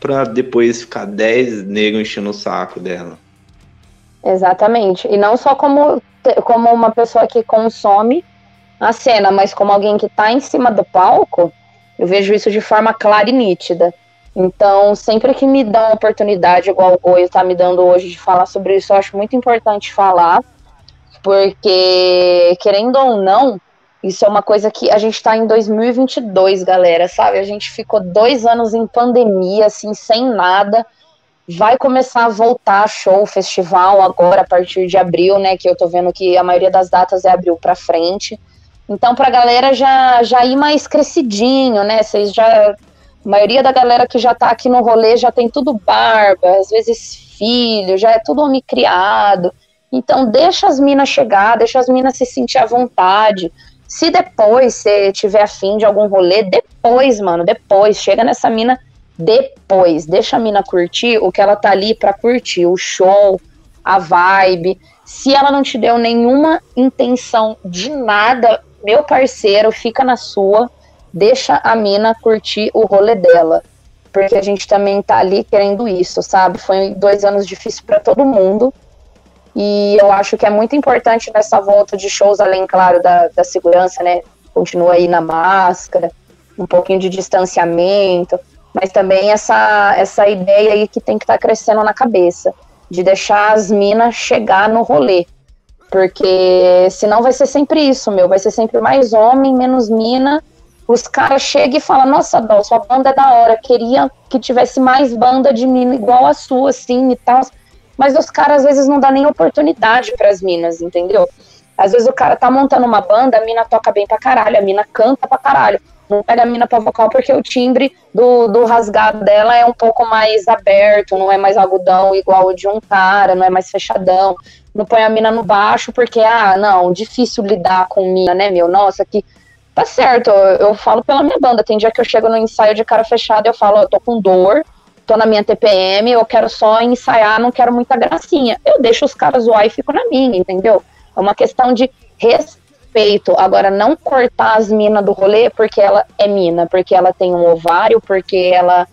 pra depois ficar 10 negros enchendo o saco dela. Exatamente. E não só como, como uma pessoa que consome a cena, mas como alguém que está em cima do palco, eu vejo isso de forma clara e nítida. Então, sempre que me dão uma oportunidade, igual o Goi está me dando hoje de falar sobre isso, eu acho muito importante falar, porque, querendo ou não, isso é uma coisa que a gente está em 2022, galera, sabe? A gente ficou dois anos em pandemia, assim, sem nada vai começar a voltar show, festival agora a partir de abril, né? Que eu tô vendo que a maioria das datas é abril pra frente. Então, pra galera já, já ir mais crescidinho, né? Vocês já. A maioria da galera que já tá aqui no rolê já tem tudo barba, às vezes filho, já é tudo homem criado. Então, deixa as minas chegar, deixa as minas se sentir à vontade. Se depois você tiver afim de algum rolê, depois, mano, depois, chega nessa mina depois. Deixa a mina curtir o que ela tá ali pra curtir, o show, a vibe. Se ela não te deu nenhuma intenção de nada, meu parceiro, fica na sua. Deixa a mina curtir o rolê dela. Porque a gente também tá ali querendo isso, sabe? Foi dois anos difíceis pra todo mundo. E eu acho que é muito importante nessa volta de shows, além, claro, da, da segurança, né? Continua aí na máscara, um pouquinho de distanciamento, mas também essa, essa ideia aí que tem que estar crescendo na cabeça, de deixar as minas chegar no rolê. Porque senão vai ser sempre isso, meu. Vai ser sempre mais homem, menos mina. Os caras chegam e falam, nossa, Dol, sua banda é da hora. Queria que tivesse mais banda de mina igual a sua, assim, e tal. Mas os caras, às vezes, não dá nem oportunidade para as minas, entendeu? Às vezes o cara tá montando uma banda, a mina toca bem pra caralho, a mina canta pra caralho. Não pega a mina pra vocal porque o timbre do, do rasgado dela é um pouco mais aberto, não é mais algodão igual o de um cara, não é mais fechadão. Não põe a mina no baixo porque, ah, não, difícil lidar com mina, né, meu? Nossa, que. Tá certo, eu, eu falo pela minha banda. Tem dia que eu chego no ensaio de cara fechada eu falo, eu tô com dor, tô na minha TPM, eu quero só ensaiar, não quero muita gracinha. Eu deixo os caras zoar e fico na minha, entendeu? É uma questão de respeito. Agora, não cortar as minas do rolê porque ela é mina, porque ela tem um ovário, porque ela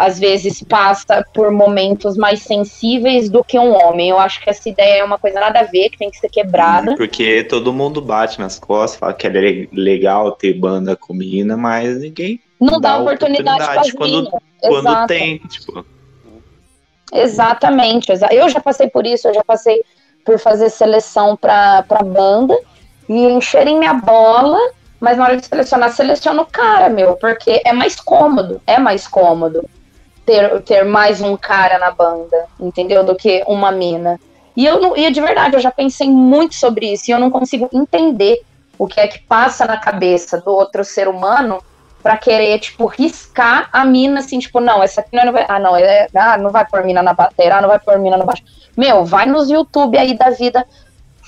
às vezes passa por momentos mais sensíveis do que um homem. Eu acho que essa ideia é uma coisa nada a ver, que tem que ser quebrada. Porque todo mundo bate nas costas, fala que é le- legal ter banda com mina, mas ninguém Não dá, Dá oportunidade, oportunidade quando- quando tem, tipo. Exatamente. exa- Eu já passei por isso, eu já passei por fazer seleção para banda e encherem minha bola mas na hora de selecionar, seleciona o cara, meu, porque é mais cômodo, é mais cômodo ter, ter mais um cara na banda, entendeu? Do que uma mina. E eu não, e de verdade, eu já pensei muito sobre isso e eu não consigo entender o que é que passa na cabeça do outro ser humano para querer, tipo, riscar a mina, assim, tipo, não, essa aqui não vai. Ah, não, é, ah, não vai pôr mina na bateria, ah, não vai pôr mina no baixo. Meu, vai nos YouTube aí da vida,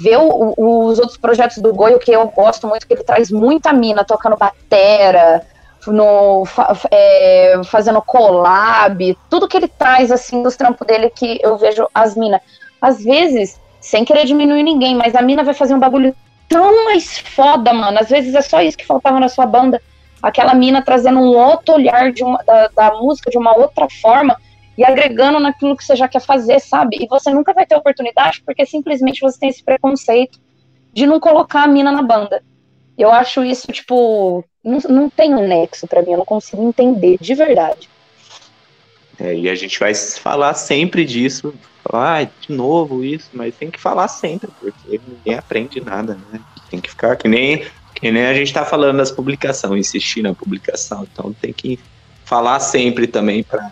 vê o, o, os outros projetos do Goio, que eu gosto muito, que ele traz muita mina tocando batera, no, é, fazendo collab, tudo que ele traz, assim, dos trampos dele, que eu vejo as minas. Às vezes, sem querer diminuir ninguém, mas a mina vai fazer um bagulho tão mais foda, mano. Às vezes é só isso que faltava na sua banda aquela mina trazendo um outro olhar de uma, da, da música de uma outra forma e agregando naquilo que você já quer fazer, sabe? E você nunca vai ter oportunidade porque simplesmente você tem esse preconceito de não colocar a mina na banda. Eu acho isso, tipo, não, não tem um nexo para mim, eu não consigo entender, de verdade. É, e a gente vai falar sempre disso, falar, ah, de novo isso, mas tem que falar sempre, porque ninguém aprende nada, né? Tem que ficar que nem que nem a gente está falando das publicações, insistir na publicação. Então tem que falar sempre também para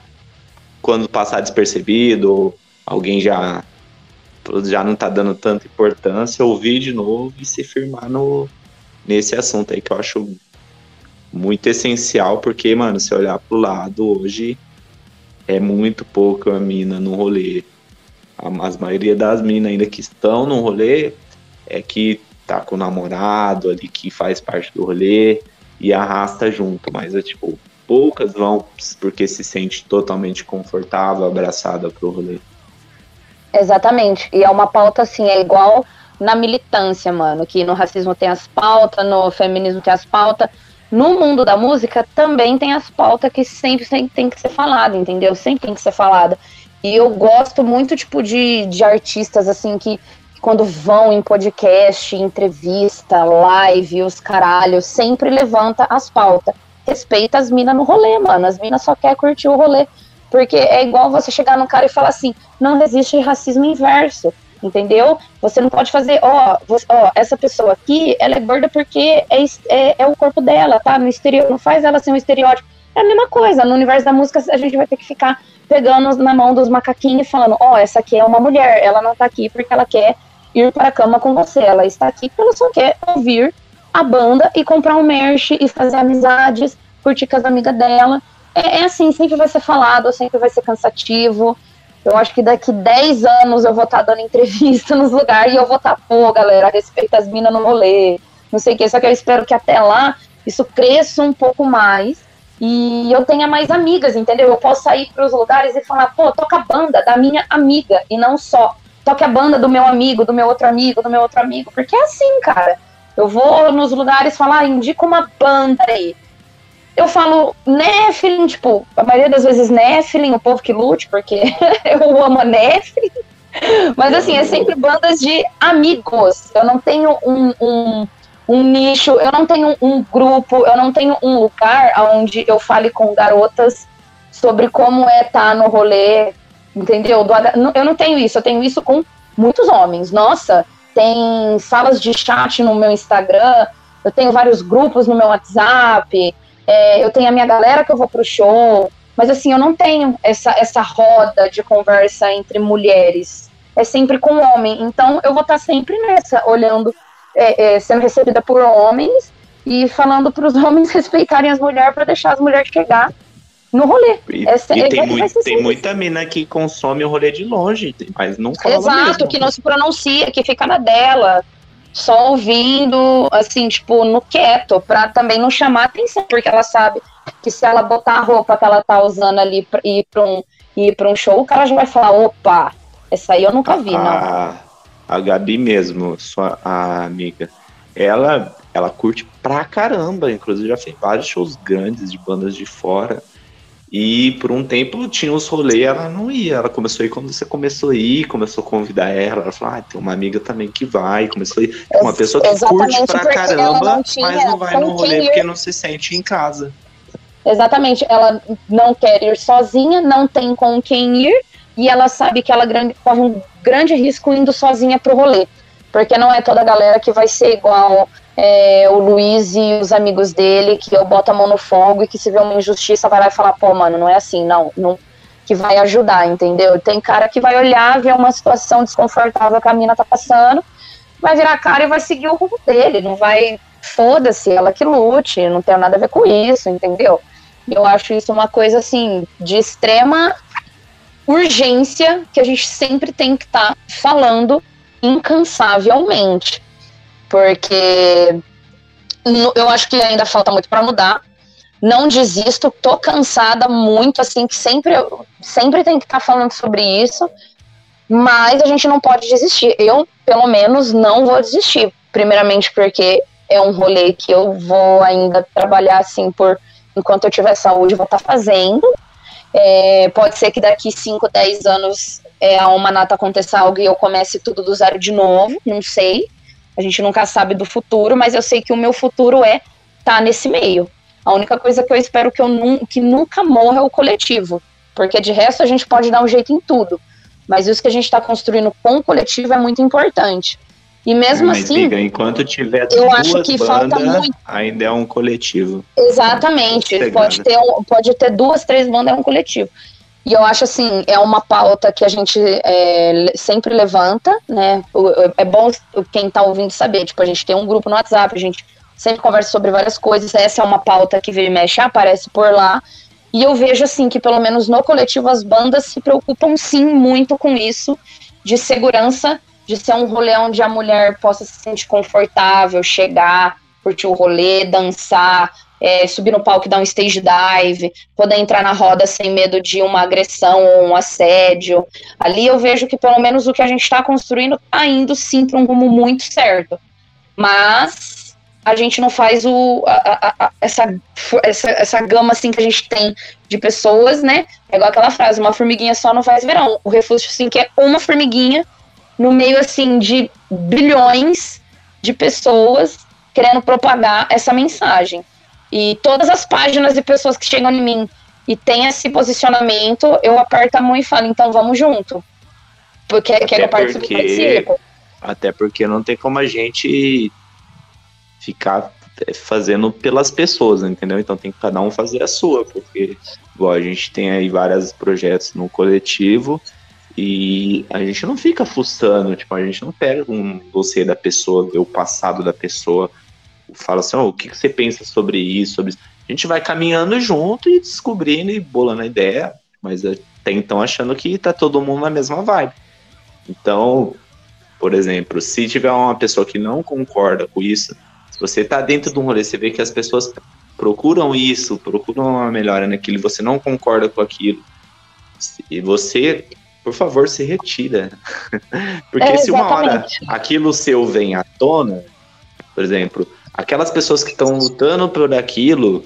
quando passar despercebido, ou alguém já já não está dando tanta importância, ouvir de novo e se firmar no, nesse assunto aí que eu acho muito essencial, porque, mano, se olhar pro lado hoje, é muito pouco a mina no rolê. A, a maioria das minas ainda que estão no rolê é que tá com o namorado ali que faz parte do rolê e arrasta junto, mas é tipo, poucas vão porque se sente totalmente confortável, abraçada pro rolê. Exatamente, e é uma pauta assim, é igual na militância, mano, que no racismo tem as pautas, no feminismo tem as pautas, no mundo da música também tem as pautas que sempre, sempre tem que ser falada, entendeu? Sempre tem que ser falada. E eu gosto muito, tipo, de, de artistas, assim, que quando vão em podcast, entrevista, live, os caralhos, sempre levanta as pautas. Respeita as minas no rolê, mano. As minas só quer curtir o rolê. Porque é igual você chegar num cara e falar assim: não existe racismo inverso. Entendeu? Você não pode fazer, ó, ó, essa pessoa aqui, ela é gorda porque é, é, é o corpo dela, tá? No exterior, não faz ela ser um estereótipo. É a mesma coisa. No universo da música, a gente vai ter que ficar pegando na mão dos macaquinhos e falando: ó, essa aqui é uma mulher, ela não tá aqui porque ela quer ir para a cama com você. Ela está aqui porque ela só quer ouvir a banda e comprar um merch e fazer amizades, curtir com as amigas dela. É, é, assim, sempre vai ser falado, sempre vai ser cansativo. Eu acho que daqui 10 anos eu vou estar tá dando entrevista nos lugares e eu vou estar, tá, pô, galera, respeita as minas no rolê, não sei o que. Só que eu espero que até lá isso cresça um pouco mais e eu tenha mais amigas, entendeu? Eu posso sair para os lugares e falar, pô, toca a banda da minha amiga e não só toque a banda do meu amigo, do meu outro amigo, do meu outro amigo, porque é assim, cara. Eu vou nos lugares falar, ah, indica uma banda aí. Eu falo Nephilim, tipo, a maioria das vezes Nephilim, o povo que lute, porque eu amo a Nephilim. Mas assim, é sempre bandas de amigos. Eu não tenho um, um, um nicho, eu não tenho um grupo, eu não tenho um lugar onde eu fale com garotas sobre como é estar tá no rolê entendeu? Eu não tenho isso, eu tenho isso com muitos homens. Nossa, tem salas de chat no meu Instagram, eu tenho vários grupos no meu WhatsApp, é, eu tenho a minha galera que eu vou pro show, mas assim, eu não tenho essa, essa roda de conversa entre mulheres. É sempre com homem. Então eu vou estar sempre nessa, olhando, é, é, sendo recebida por homens e falando para os homens respeitarem as mulheres para deixar as mulheres chegar no rolê. E, Essa, e tem, muito, tem muita mina que consome o rolê de longe, mas não fala Exato, mesmo. que não se pronuncia, que fica na dela, só ouvindo, assim, tipo, no quieto, pra também não chamar atenção, porque ela sabe que se ela botar a roupa que ela tá usando ali pra ir pra um, ir pra um show, o cara já vai falar, opa, essa aí eu nunca vi, a, não. A Gabi mesmo, sua a amiga, ela, ela curte pra caramba, inclusive já fez vários shows grandes de bandas de fora. E por um tempo tinha os rolês, ela não ia. Ela começou a ir quando você começou a ir, começou a convidar ela. Ela falou: ah, tem uma amiga também que vai. Começou a ir. Uma pessoa que curte pra caramba, não mas não vai no rolê porque não se sente em casa. Exatamente. Ela não quer ir sozinha, não tem com quem ir, e ela sabe que ela grande, corre um grande risco indo sozinha pro rolê. Porque não é toda a galera que vai ser igual é, o Luiz e os amigos dele, que eu boto a mão no fogo e que se vê uma injustiça vai lá e falar, pô, mano, não é assim, não, não que vai ajudar, entendeu? Tem cara que vai olhar, ver uma situação desconfortável que a mina tá passando, vai virar a cara e vai seguir o rumo dele, não vai, foda-se, ela que lute, não tem nada a ver com isso, entendeu? Eu acho isso uma coisa, assim, de extrema urgência que a gente sempre tem que estar tá falando incansavelmente. Porque eu acho que ainda falta muito para mudar. Não desisto, tô cansada muito, assim, que sempre, sempre tem que estar tá falando sobre isso. Mas a gente não pode desistir. Eu, pelo menos, não vou desistir. Primeiramente porque é um rolê que eu vou ainda trabalhar assim por enquanto eu tiver saúde, vou estar tá fazendo. É, pode ser que daqui 5, 10 anos é, a uma nata aconteça algo e eu comece tudo do zero de novo, não sei. A gente nunca sabe do futuro, mas eu sei que o meu futuro é estar tá nesse meio. A única coisa que eu espero que, eu nu que nunca morra é o coletivo, porque de resto a gente pode dar um jeito em tudo. Mas isso que a gente está construindo com o coletivo é muito importante. E mesmo Mas assim. Diga, enquanto tiver eu acho que falta muito. Ainda é um coletivo. Exatamente. Pode ter, pode ter duas, três bandas, é um coletivo. E eu acho assim, é uma pauta que a gente é, sempre levanta, né? É bom quem está ouvindo saber. Tipo, a gente tem um grupo no WhatsApp, a gente sempre conversa sobre várias coisas. Essa é uma pauta que vira e mexe, aparece por lá. E eu vejo assim que, pelo menos no coletivo, as bandas se preocupam sim muito com isso, de segurança de ser um rolê onde a mulher possa se sentir confortável, chegar, curtir o rolê, dançar, é, subir no palco e dar um stage dive, poder entrar na roda sem medo de uma agressão ou um assédio. Ali eu vejo que pelo menos o que a gente está construindo está indo sim para um rumo muito certo. Mas a gente não faz o, a, a, a, essa, essa, essa gama assim que a gente tem de pessoas, né? É igual aquela frase, uma formiguinha só não faz verão. O refúgio assim que é uma formiguinha no meio assim de bilhões de pessoas querendo propagar essa mensagem. E todas as páginas de pessoas que chegam em mim e tem esse posicionamento, eu aperto a mão e falo, então vamos junto. Porque até quer porque, Até porque não tem como a gente ficar fazendo pelas pessoas, entendeu? Então tem que cada um fazer a sua, porque igual a gente tem aí vários projetos no coletivo e a gente não fica fuçando, tipo, a gente não pega um dossiê da pessoa, vê o passado da pessoa, fala assim, oh, o que, que você pensa sobre isso, sobre isso. A gente vai caminhando junto e descobrindo e bolando a ideia, mas até então achando que tá todo mundo na mesma vibe. Então, por exemplo, se tiver uma pessoa que não concorda com isso, se você tá dentro de um rolê, você vê que as pessoas procuram isso, procuram uma melhora naquilo, você não concorda com aquilo, e você por favor, se retira. Porque é, se uma hora aquilo seu vem à tona, por exemplo, aquelas pessoas que estão lutando por aquilo,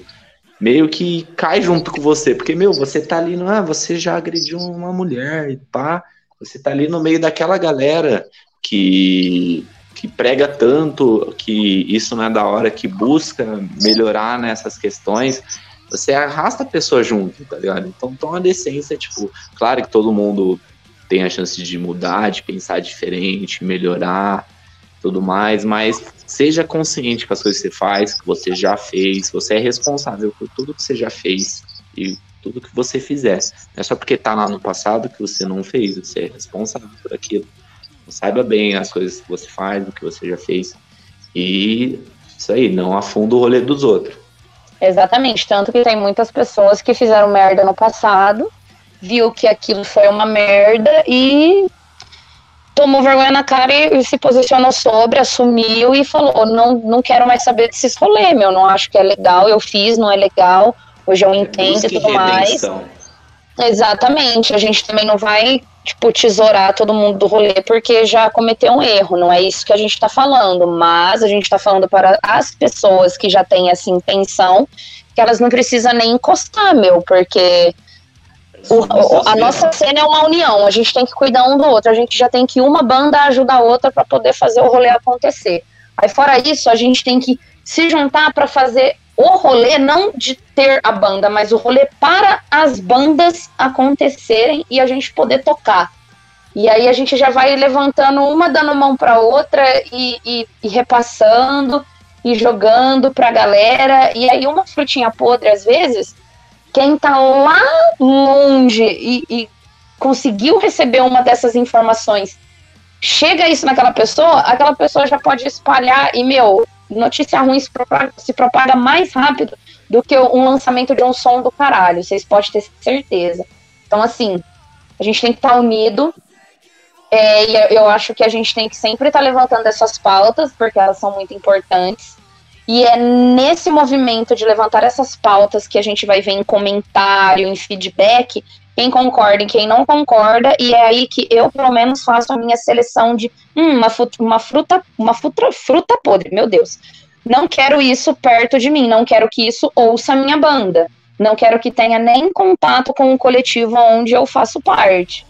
meio que cai junto com você, porque, meu, você tá ali, não, ah, você já agrediu uma mulher e pá, você tá ali no meio daquela galera que, que prega tanto, que isso não é da hora, que busca melhorar nessas questões, você arrasta a pessoa junto, tá ligado? Então toma decência, tipo, claro que todo mundo tem a chance de mudar, de pensar diferente, melhorar, tudo mais, mas seja consciente com as coisas que você faz, que você já fez, você é responsável por tudo que você já fez e tudo que você fizer. Não é só porque tá lá no passado que você não fez, você é responsável por aquilo. Então, saiba bem as coisas que você faz, o que você já fez. E isso aí, não afunda o rolê dos outros. Exatamente, tanto que tem muitas pessoas que fizeram merda no passado, viu que aquilo foi uma merda e tomou vergonha na cara e, se posicionou sobre, assumiu e falou: não, não quero mais saber desses rolê, meu, não acho que é legal, eu fiz, não é legal, hoje eu entendo e tudo mais. Exatamente, a gente também não vai, tipo, tesourar todo mundo do rolê porque já cometeu um erro, não é isso que a gente tá falando, mas a gente tá falando para as pessoas que já têm essa intenção, que elas não precisam nem encostar, meu, porque o, a nossa cena é uma união, a gente tem que cuidar um do outro, a gente já tem que uma banda ajudar a outra para poder fazer o rolê acontecer. Aí fora isso, a gente tem que se juntar para fazer o rolê não de ter a banda, mas o rolê para as bandas acontecerem e a gente poder tocar. E aí a gente já vai levantando uma, dando mão para outra e, e, e, repassando. e jogando pra galera. E aí, uma frutinha podre, às vezes, quem tá lá longe e, e conseguiu receber uma dessas informações, chega isso naquela pessoa, aquela pessoa já pode espalhar e, meu, notícia ruim se propaga, se propaga mais rápido do que um lançamento de um som do caralho, vocês podem ter certeza. Então, assim, a gente tem que estar tá unido. É, e eu acho que a gente tem que sempre estar tá levantando essas pautas, porque elas são muito importantes. E é nesse movimento de levantar essas pautas que a gente vai ver em comentário, em feedback, quem concorda e quem não concorda, e é aí que eu, pelo menos, faço a minha seleção de hum, uma, fruta, uma fruta, uma fruta, fruta podre, meu Deus. Não quero isso perto de mim, não quero que isso ouça a minha banda. Não quero que tenha nem contato com o coletivo onde eu faço parte.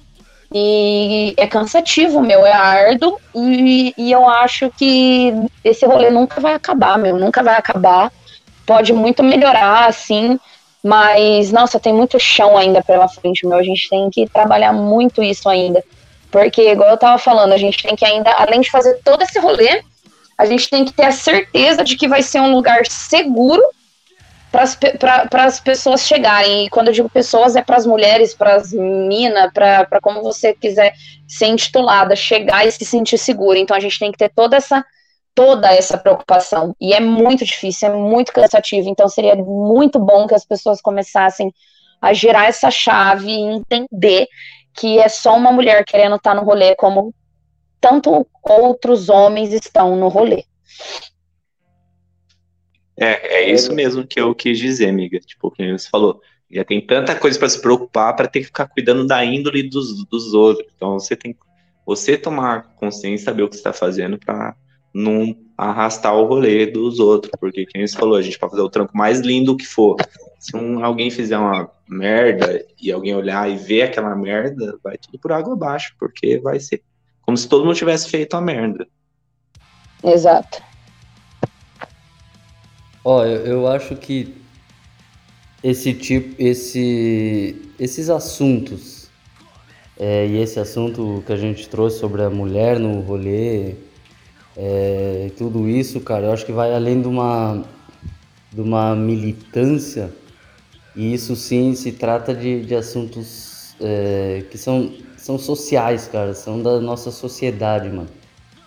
E é cansativo, meu, é árduo, e, e eu acho que esse rolê nunca vai acabar, meu, nunca vai acabar. Pode muito melhorar, assim, mas, nossa, tem muito chão ainda pela frente, meu. A gente tem que trabalhar muito isso ainda. Porque, igual eu tava falando, a gente tem que ainda, além de fazer todo esse rolê, a gente tem que ter a certeza de que vai ser um lugar seguro para as pessoas chegarem. E quando eu digo pessoas, é para as mulheres, para as meninas, para como você quiser ser intitulada, chegar e se sentir segura. Então a gente tem que ter toda essa toda essa preocupação. E é muito difícil, é muito cansativo. Então seria muito bom que as pessoas começassem a girar essa chave e entender que é só uma mulher querendo estar no rolê como tanto outros homens estão no rolê. É, é isso mesmo que eu quis dizer, amiga. Tipo, que você falou, já tem tanta coisa para se preocupar para ter que ficar cuidando da índole dos, dos outros. Então você tem você tomar consciência, saber o que está fazendo para não arrastar o rolê dos outros, porque quem você falou, a gente pode fazer o trampo mais lindo que for. Se um, alguém fizer uma merda e alguém olhar e ver aquela merda, vai tudo por água abaixo, porque vai ser como se todo mundo tivesse feito a merda. Exato. Ó, eu, eu acho que esse tipo, esse, esses assuntos é, e esse assunto que a gente trouxe sobre a mulher no rolê, é, tudo isso, cara, eu acho que vai além de uma, de uma militância, e isso sim se trata de, de assuntos é, que são, são sociais, cara, são da nossa sociedade, mano.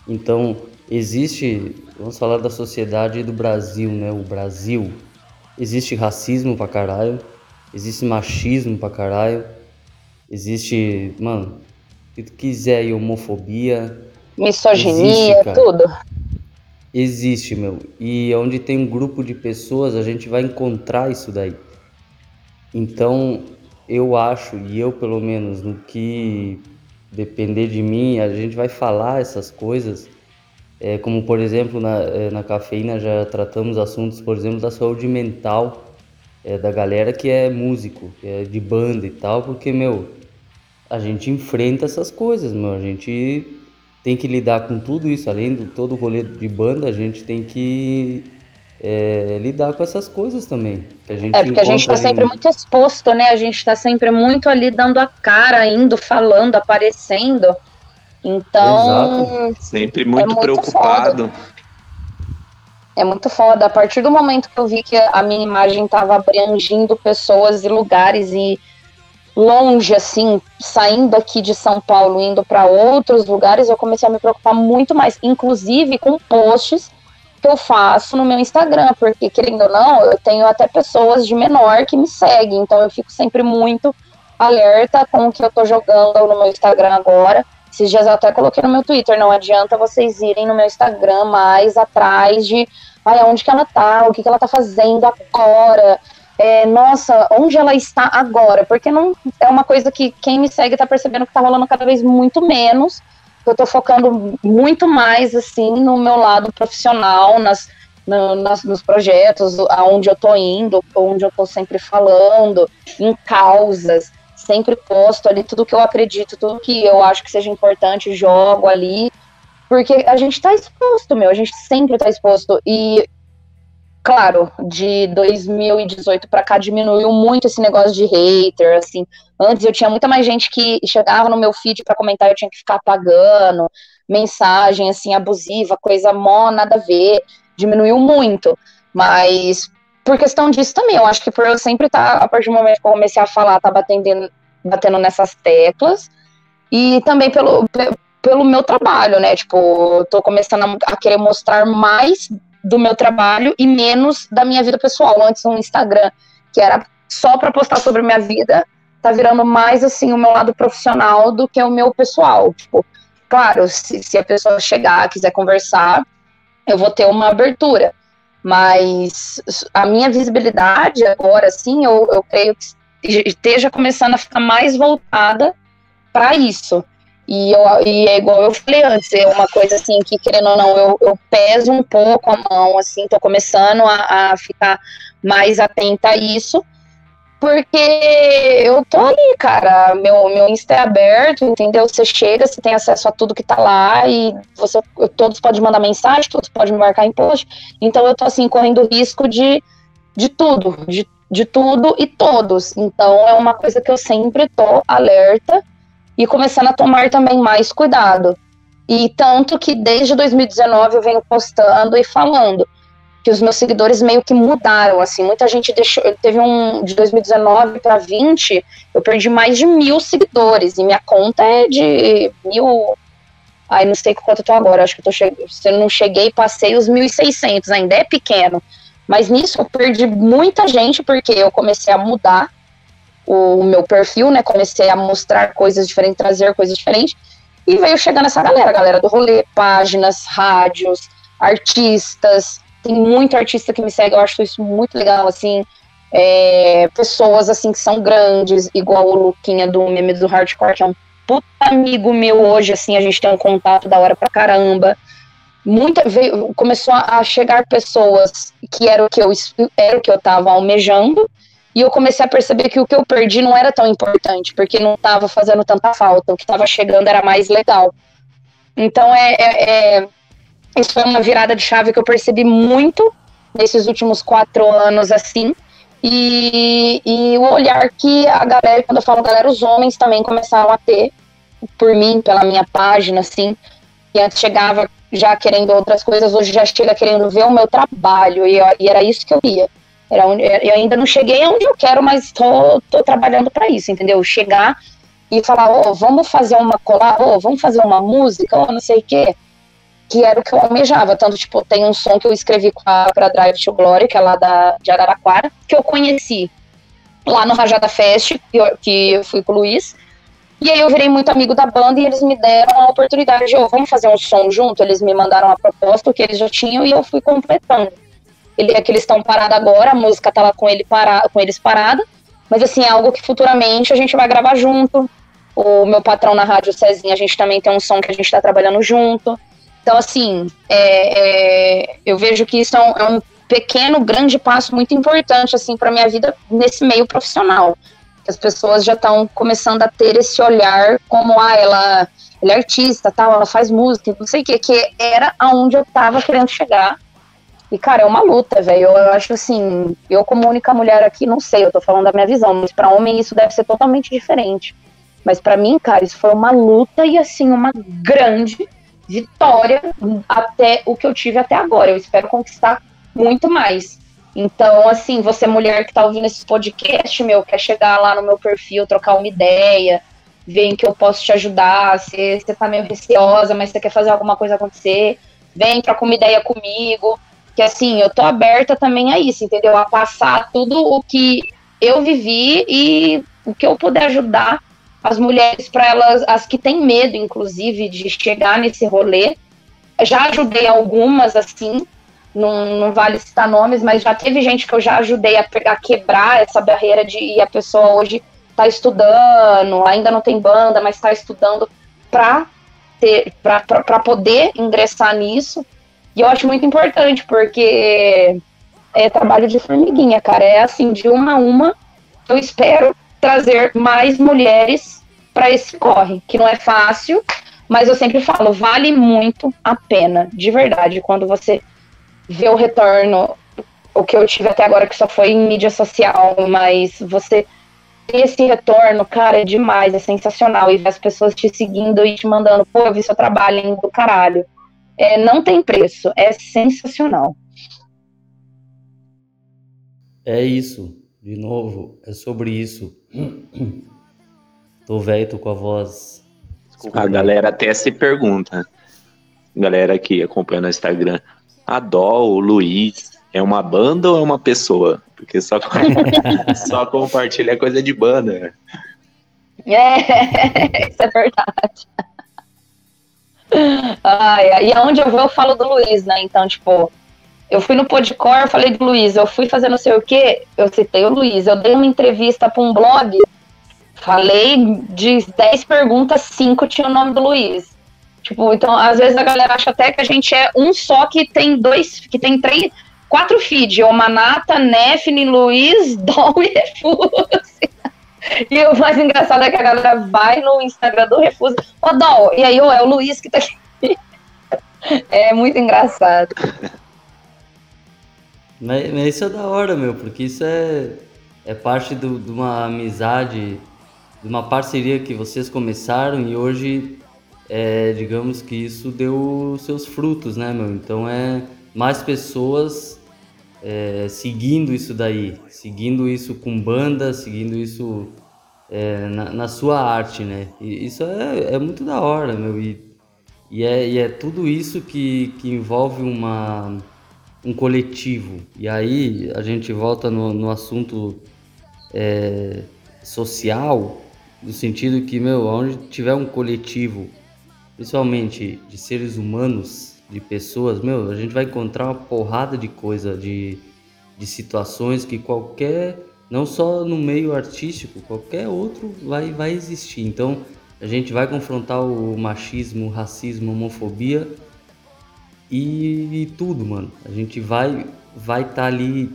Então, existe, vamos falar da sociedade do Brasil, né? O Brasil, existe racismo pra caralho, existe machismo pra caralho, existe, mano, que tu quiser aí, homofobia, misoginia, Existe, tudo. Existe, meu. E onde tem um grupo de pessoas, a gente vai encontrar isso daí. Então, eu acho, e eu pelo menos, no que depender de mim, a gente vai falar essas coisas. É, como, por exemplo, na, é, na cafeína já tratamos assuntos, por exemplo, da saúde mental é, da galera que é músico, que é de banda e tal, porque, meu, a gente enfrenta essas coisas, meu. A gente tem que lidar com tudo isso, além de todo o rolê de banda, a gente tem que é, lidar com essas coisas também. é, porque a gente está sempre muito exposto, né? A gente está sempre muito ali dando a cara, indo, falando, aparecendo. Então. Exato. Sempre muito, é muito preocupado. Foda. É muito foda. A partir do momento que eu vi que a minha imagem estava abrangindo pessoas e lugares e longe, assim, saindo aqui de São Paulo, indo para outros lugares, eu comecei a me preocupar muito mais, inclusive com posts que eu faço no meu Instagram, porque, querendo ou não, eu tenho até pessoas de menor que me seguem, então eu fico sempre muito alerta com o que eu tô jogando no meu Instagram agora. Esses dias eu até coloquei no meu Twitter, não adianta vocês irem no meu Instagram mais atrás de ai, onde que ela tá, o que, que ela tá fazendo agora, é, nossa, onde ela está agora? Porque não é uma coisa que quem me segue está percebendo que está rolando cada vez muito menos. Eu estou focando muito mais assim no meu lado profissional, nas, no, nas, nos projetos, aonde eu estou indo, onde eu estou sempre falando, em causas, sempre posto ali tudo que eu acredito, tudo que eu acho que seja importante, jogo ali, porque a gente está exposto, meu, a gente sempre está exposto. E claro, de 2018 para cá diminuiu muito esse negócio de hater, assim. Antes eu tinha muita mais gente que chegava no meu feed para comentar, eu tinha que ficar apagando mensagem assim abusiva, coisa mó nada a ver. diminuiu muito. Mas por questão disso também, eu acho que por eu sempre estar, tá, a partir do momento que eu comecei a falar, tá batendo, batendo nessas teclas, e também pelo, pelo meu trabalho, né? Tipo, tô começando a, querer mostrar mais do meu trabalho e menos da minha vida pessoal. Antes no Instagram, que era só para postar sobre minha vida, tá virando mais assim o meu lado profissional do que o meu pessoal. Tipo, claro, se, se a pessoa chegar, quiser conversar, eu vou ter uma abertura. Mas a minha visibilidade agora, sim, eu, eu creio que esteja começando a ficar mais voltada para isso. E, eu, e é igual eu falei antes, é uma coisa assim que, querendo ou não, eu, eu peso um pouco a mão, assim, tô começando a, a ficar mais atenta a isso, porque eu tô aí, cara. Meu, meu Insta é aberto, entendeu? Você chega, você tem acesso a tudo que tá lá e você, todos podem mandar mensagem, todos podem marcar em post. Então eu tô assim, correndo risco de, de tudo, de, de tudo e todos. Então é uma coisa que eu sempre tô alerta e começando a tomar também mais cuidado. E tanto que desde 2019 eu venho postando e falando que os meus seguidores meio que mudaram, assim, muita gente deixou, teve um, de 2019 para 20, eu perdi mais de mil seguidores, e minha conta é de mil, ai, não sei quanto eu tô agora, acho que eu tô che... se eu não cheguei, passei os 1.600, ainda é pequeno, mas nisso eu perdi muita gente, porque eu comecei a mudar o meu perfil, né, comecei a mostrar coisas diferentes, trazer coisas diferentes, e veio chegando essa galera, galera do rolê, páginas, rádios, artistas, tem muito artista que me segue, eu acho isso muito legal, assim. É, pessoas, assim, que são grandes, igual o Luquinha do Meme do Hardcore, que é um puta amigo meu hoje, assim, a gente tem um contato da hora pra caramba. Muita, veio, começou a chegar pessoas que era o que eu era o que eu tava almejando, e eu comecei a perceber que o que eu perdi não era tão importante, porque não estava fazendo tanta falta, o que estava chegando era mais legal. Então é, é, é, isso foi uma virada de chave que eu percebi muito nesses últimos quatro anos, assim. E, e o olhar que a galera, quando eu falo galera, os homens também começaram a ter por mim, pela minha página, assim, que antes chegava já querendo outras coisas, hoje já chega querendo ver o meu trabalho, e, e era isso que eu ia. Era onde, eu ainda não cheguei onde eu quero, mas estou trabalhando para isso, entendeu? Chegar e falar, oh, vamos fazer uma colar, oh, vamos fazer uma música, ou oh, não sei o quê que era o que eu almejava. Tanto, tipo, tem um som que eu escrevi com a pra Drive to Glory, que é lá da, de Araraquara, que eu conheci lá no Rajada Fest, que eu, que eu fui com o Luiz. E aí eu virei muito amigo da banda e eles me deram a oportunidade de, oh, vamos fazer um som junto? Eles me mandaram a proposta, que eles já tinham, e eu fui completando. Ele, é que eles estão parados agora, a música tá lá com, ele para, com eles parada, mas assim, é algo que futuramente a gente vai gravar junto. O meu patrão na rádio, Cezinha, a gente também tem um som que a gente tá trabalhando junto. Então, assim, é, é, eu vejo que isso é um, é um, pequeno, grande passo muito importante, assim, para minha vida nesse meio profissional. As pessoas já estão começando a ter esse olhar como, ah, ela, ela é artista, tal, ela faz música, não sei o que, que era aonde eu tava querendo chegar. E, cara, é uma luta, velho. Eu, eu, acho assim, eu como única mulher aqui, não sei, eu tô falando da minha visão, mas para homem isso deve ser totalmente diferente. Mas para mim, cara, isso foi uma luta e, assim, uma grande vitória até o que eu tive até agora. Eu espero conquistar muito mais. Então, assim, você mulher que tá ouvindo esse podcast, meu, quer chegar lá no meu perfil, trocar uma ideia, ver em que eu posso te ajudar, se você tá meio receosa, mas você quer fazer alguma coisa acontecer, vem, troca uma ideia comigo. Que assim, eu tô aberta também a isso, entendeu? A passar tudo o que eu vivi e o que eu puder ajudar as mulheres para elas, as que têm medo, inclusive, de chegar nesse rolê. Já ajudei algumas, assim, não, não vale citar nomes, mas já teve gente que eu já ajudei a, pegar, a quebrar essa barreira de e a pessoa hoje está estudando, ainda não tem banda, mas está estudando para ter para poder ingressar nisso. E eu acho muito importante, porque é trabalho de formiguinha, cara. É assim, de uma a uma. Eu espero trazer mais mulheres para esse corre, que não é fácil, mas eu sempre falo, vale muito a pena, de verdade, quando você vê o retorno, o que eu tive até agora, que só foi em mídia social, mas você esse retorno, cara, é demais, é sensacional. E ver as pessoas te seguindo e te mandando, pô, eu vi seu trabalho do caralho. É, não tem preço, é sensacional. É isso, de novo, é sobre isso. Tô velho, tô com a voz. A galera até se pergunta, galera que acompanha no Instagram, a Dó, o Luiz, é uma banda ou é uma pessoa? Porque só, só compartilha coisa de banda. É, isso é verdade. Ai, e aonde eu vou, eu falo do Luiz, né? Então, tipo, eu fui no Podcor, falei do Luiz, eu fui fazer não sei o quê, eu citei o Luiz, eu dei uma entrevista para um blog, falei de 10 perguntas, 5 tinha o nome do Luiz. Tipo, então, às vezes a galera acha até que a gente é um só que tem dois, que tem três, quatro feeds, o Manata, Nefne, Luiz, Dom e Refuse. E o mais engraçado é que a galera vai no Instagram do Refuse, ô Dol, e aí, ô, é o Luiz que tá aqui. É muito engraçado. Mas, mas, isso é da hora, meu, porque isso é, é parte do, de uma amizade, de uma parceria que vocês começaram e hoje, é, digamos que isso deu seus frutos, né, meu? Então é mais pessoas é, seguindo isso daí, seguindo isso com banda, seguindo isso é, na, na, sua arte, né? E isso é, é muito da hora, meu. E, e, é, e é tudo isso que, que envolve uma um coletivo. E aí a gente volta no, no assunto é, social, no sentido que, meu, onde tiver um coletivo, principalmente de seres humanos, de pessoas, meu, a gente vai encontrar uma porrada de coisa, de, de situações que qualquer, não só no meio artístico, qualquer outro vai, vai existir. Então a gente vai confrontar o machismo, o racismo, a homofobia e, e tudo, mano. A gente vai vai estar tá ali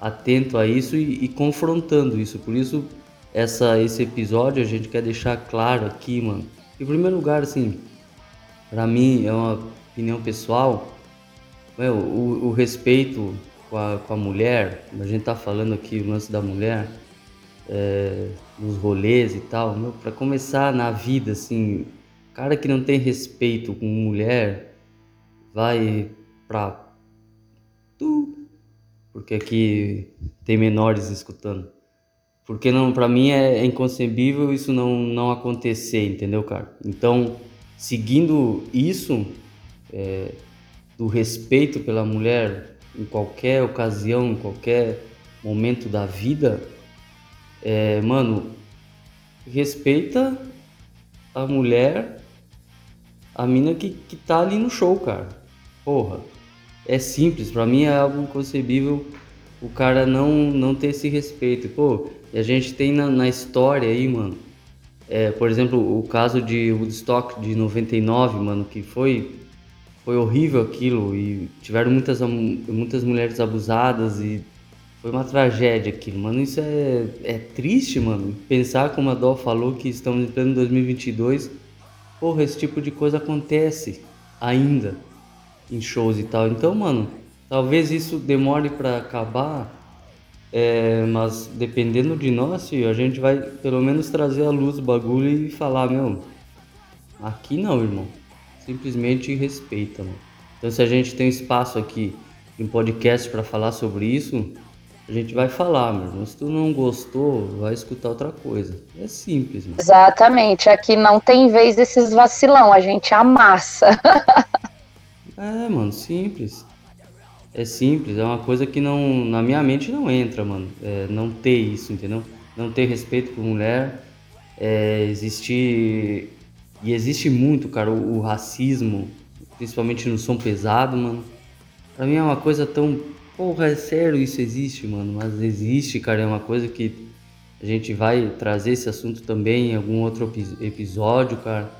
atento a isso e, e, confrontando isso. Por isso, essa, esse episódio a gente quer deixar claro aqui, mano. Em primeiro lugar, assim, para mim é uma opinião pessoal, o, o respeito com a, com a mulher, a gente tá falando aqui o lance da mulher, é, nos rolês e tal, para começar na vida, assim, cara que não tem respeito com mulher, vai pra tu, porque aqui tem menores escutando. Porque não, para mim é, é inconcebível isso não não acontecer, entendeu, cara? Então, seguindo isso é, do respeito pela mulher em qualquer ocasião, em qualquer momento da vida, é, mano, respeita a mulher, a mina que, que tá ali no show, cara porra, é simples, para mim é algo inconcebível o cara não, não ter esse respeito. Pô, e a gente tem na, na história aí, mano, é, por exemplo, o caso de Woodstock de 99, mano, que foi foi horrível aquilo e tiveram muitas, muitas mulheres abusadas e foi uma tragédia aquilo, mano. Isso é, é triste, mano. Pensar como a Dó falou que estamos em pleno 2022, porra, esse tipo de coisa acontece ainda em shows e tal. Então, mano, talvez isso demore para acabar, é, mas dependendo de nós, a gente vai pelo menos trazer à luz o bagulho e falar, meu, aqui não, irmão. Simplesmente respeita, mano. Então, se a gente tem espaço aqui em podcast para falar sobre isso, a gente vai falar, meu irmão. Se tu não gostou, vai escutar outra coisa. É simples, mano. Exatamente. Aqui não tem vez desses vacilão, a gente amassa. É, mano, simples. É simples, é uma coisa que não na minha mente não entra, mano. É, não ter isso, entendeu? Não ter respeito por mulher, é, existir e existe muito, cara, o, o, racismo, principalmente no som pesado, mano. Pra mim é uma coisa tão. Porra, é sério isso existe, mano. Mas existe, cara, é uma coisa que a gente vai trazer esse assunto também em algum outro episódio, cara.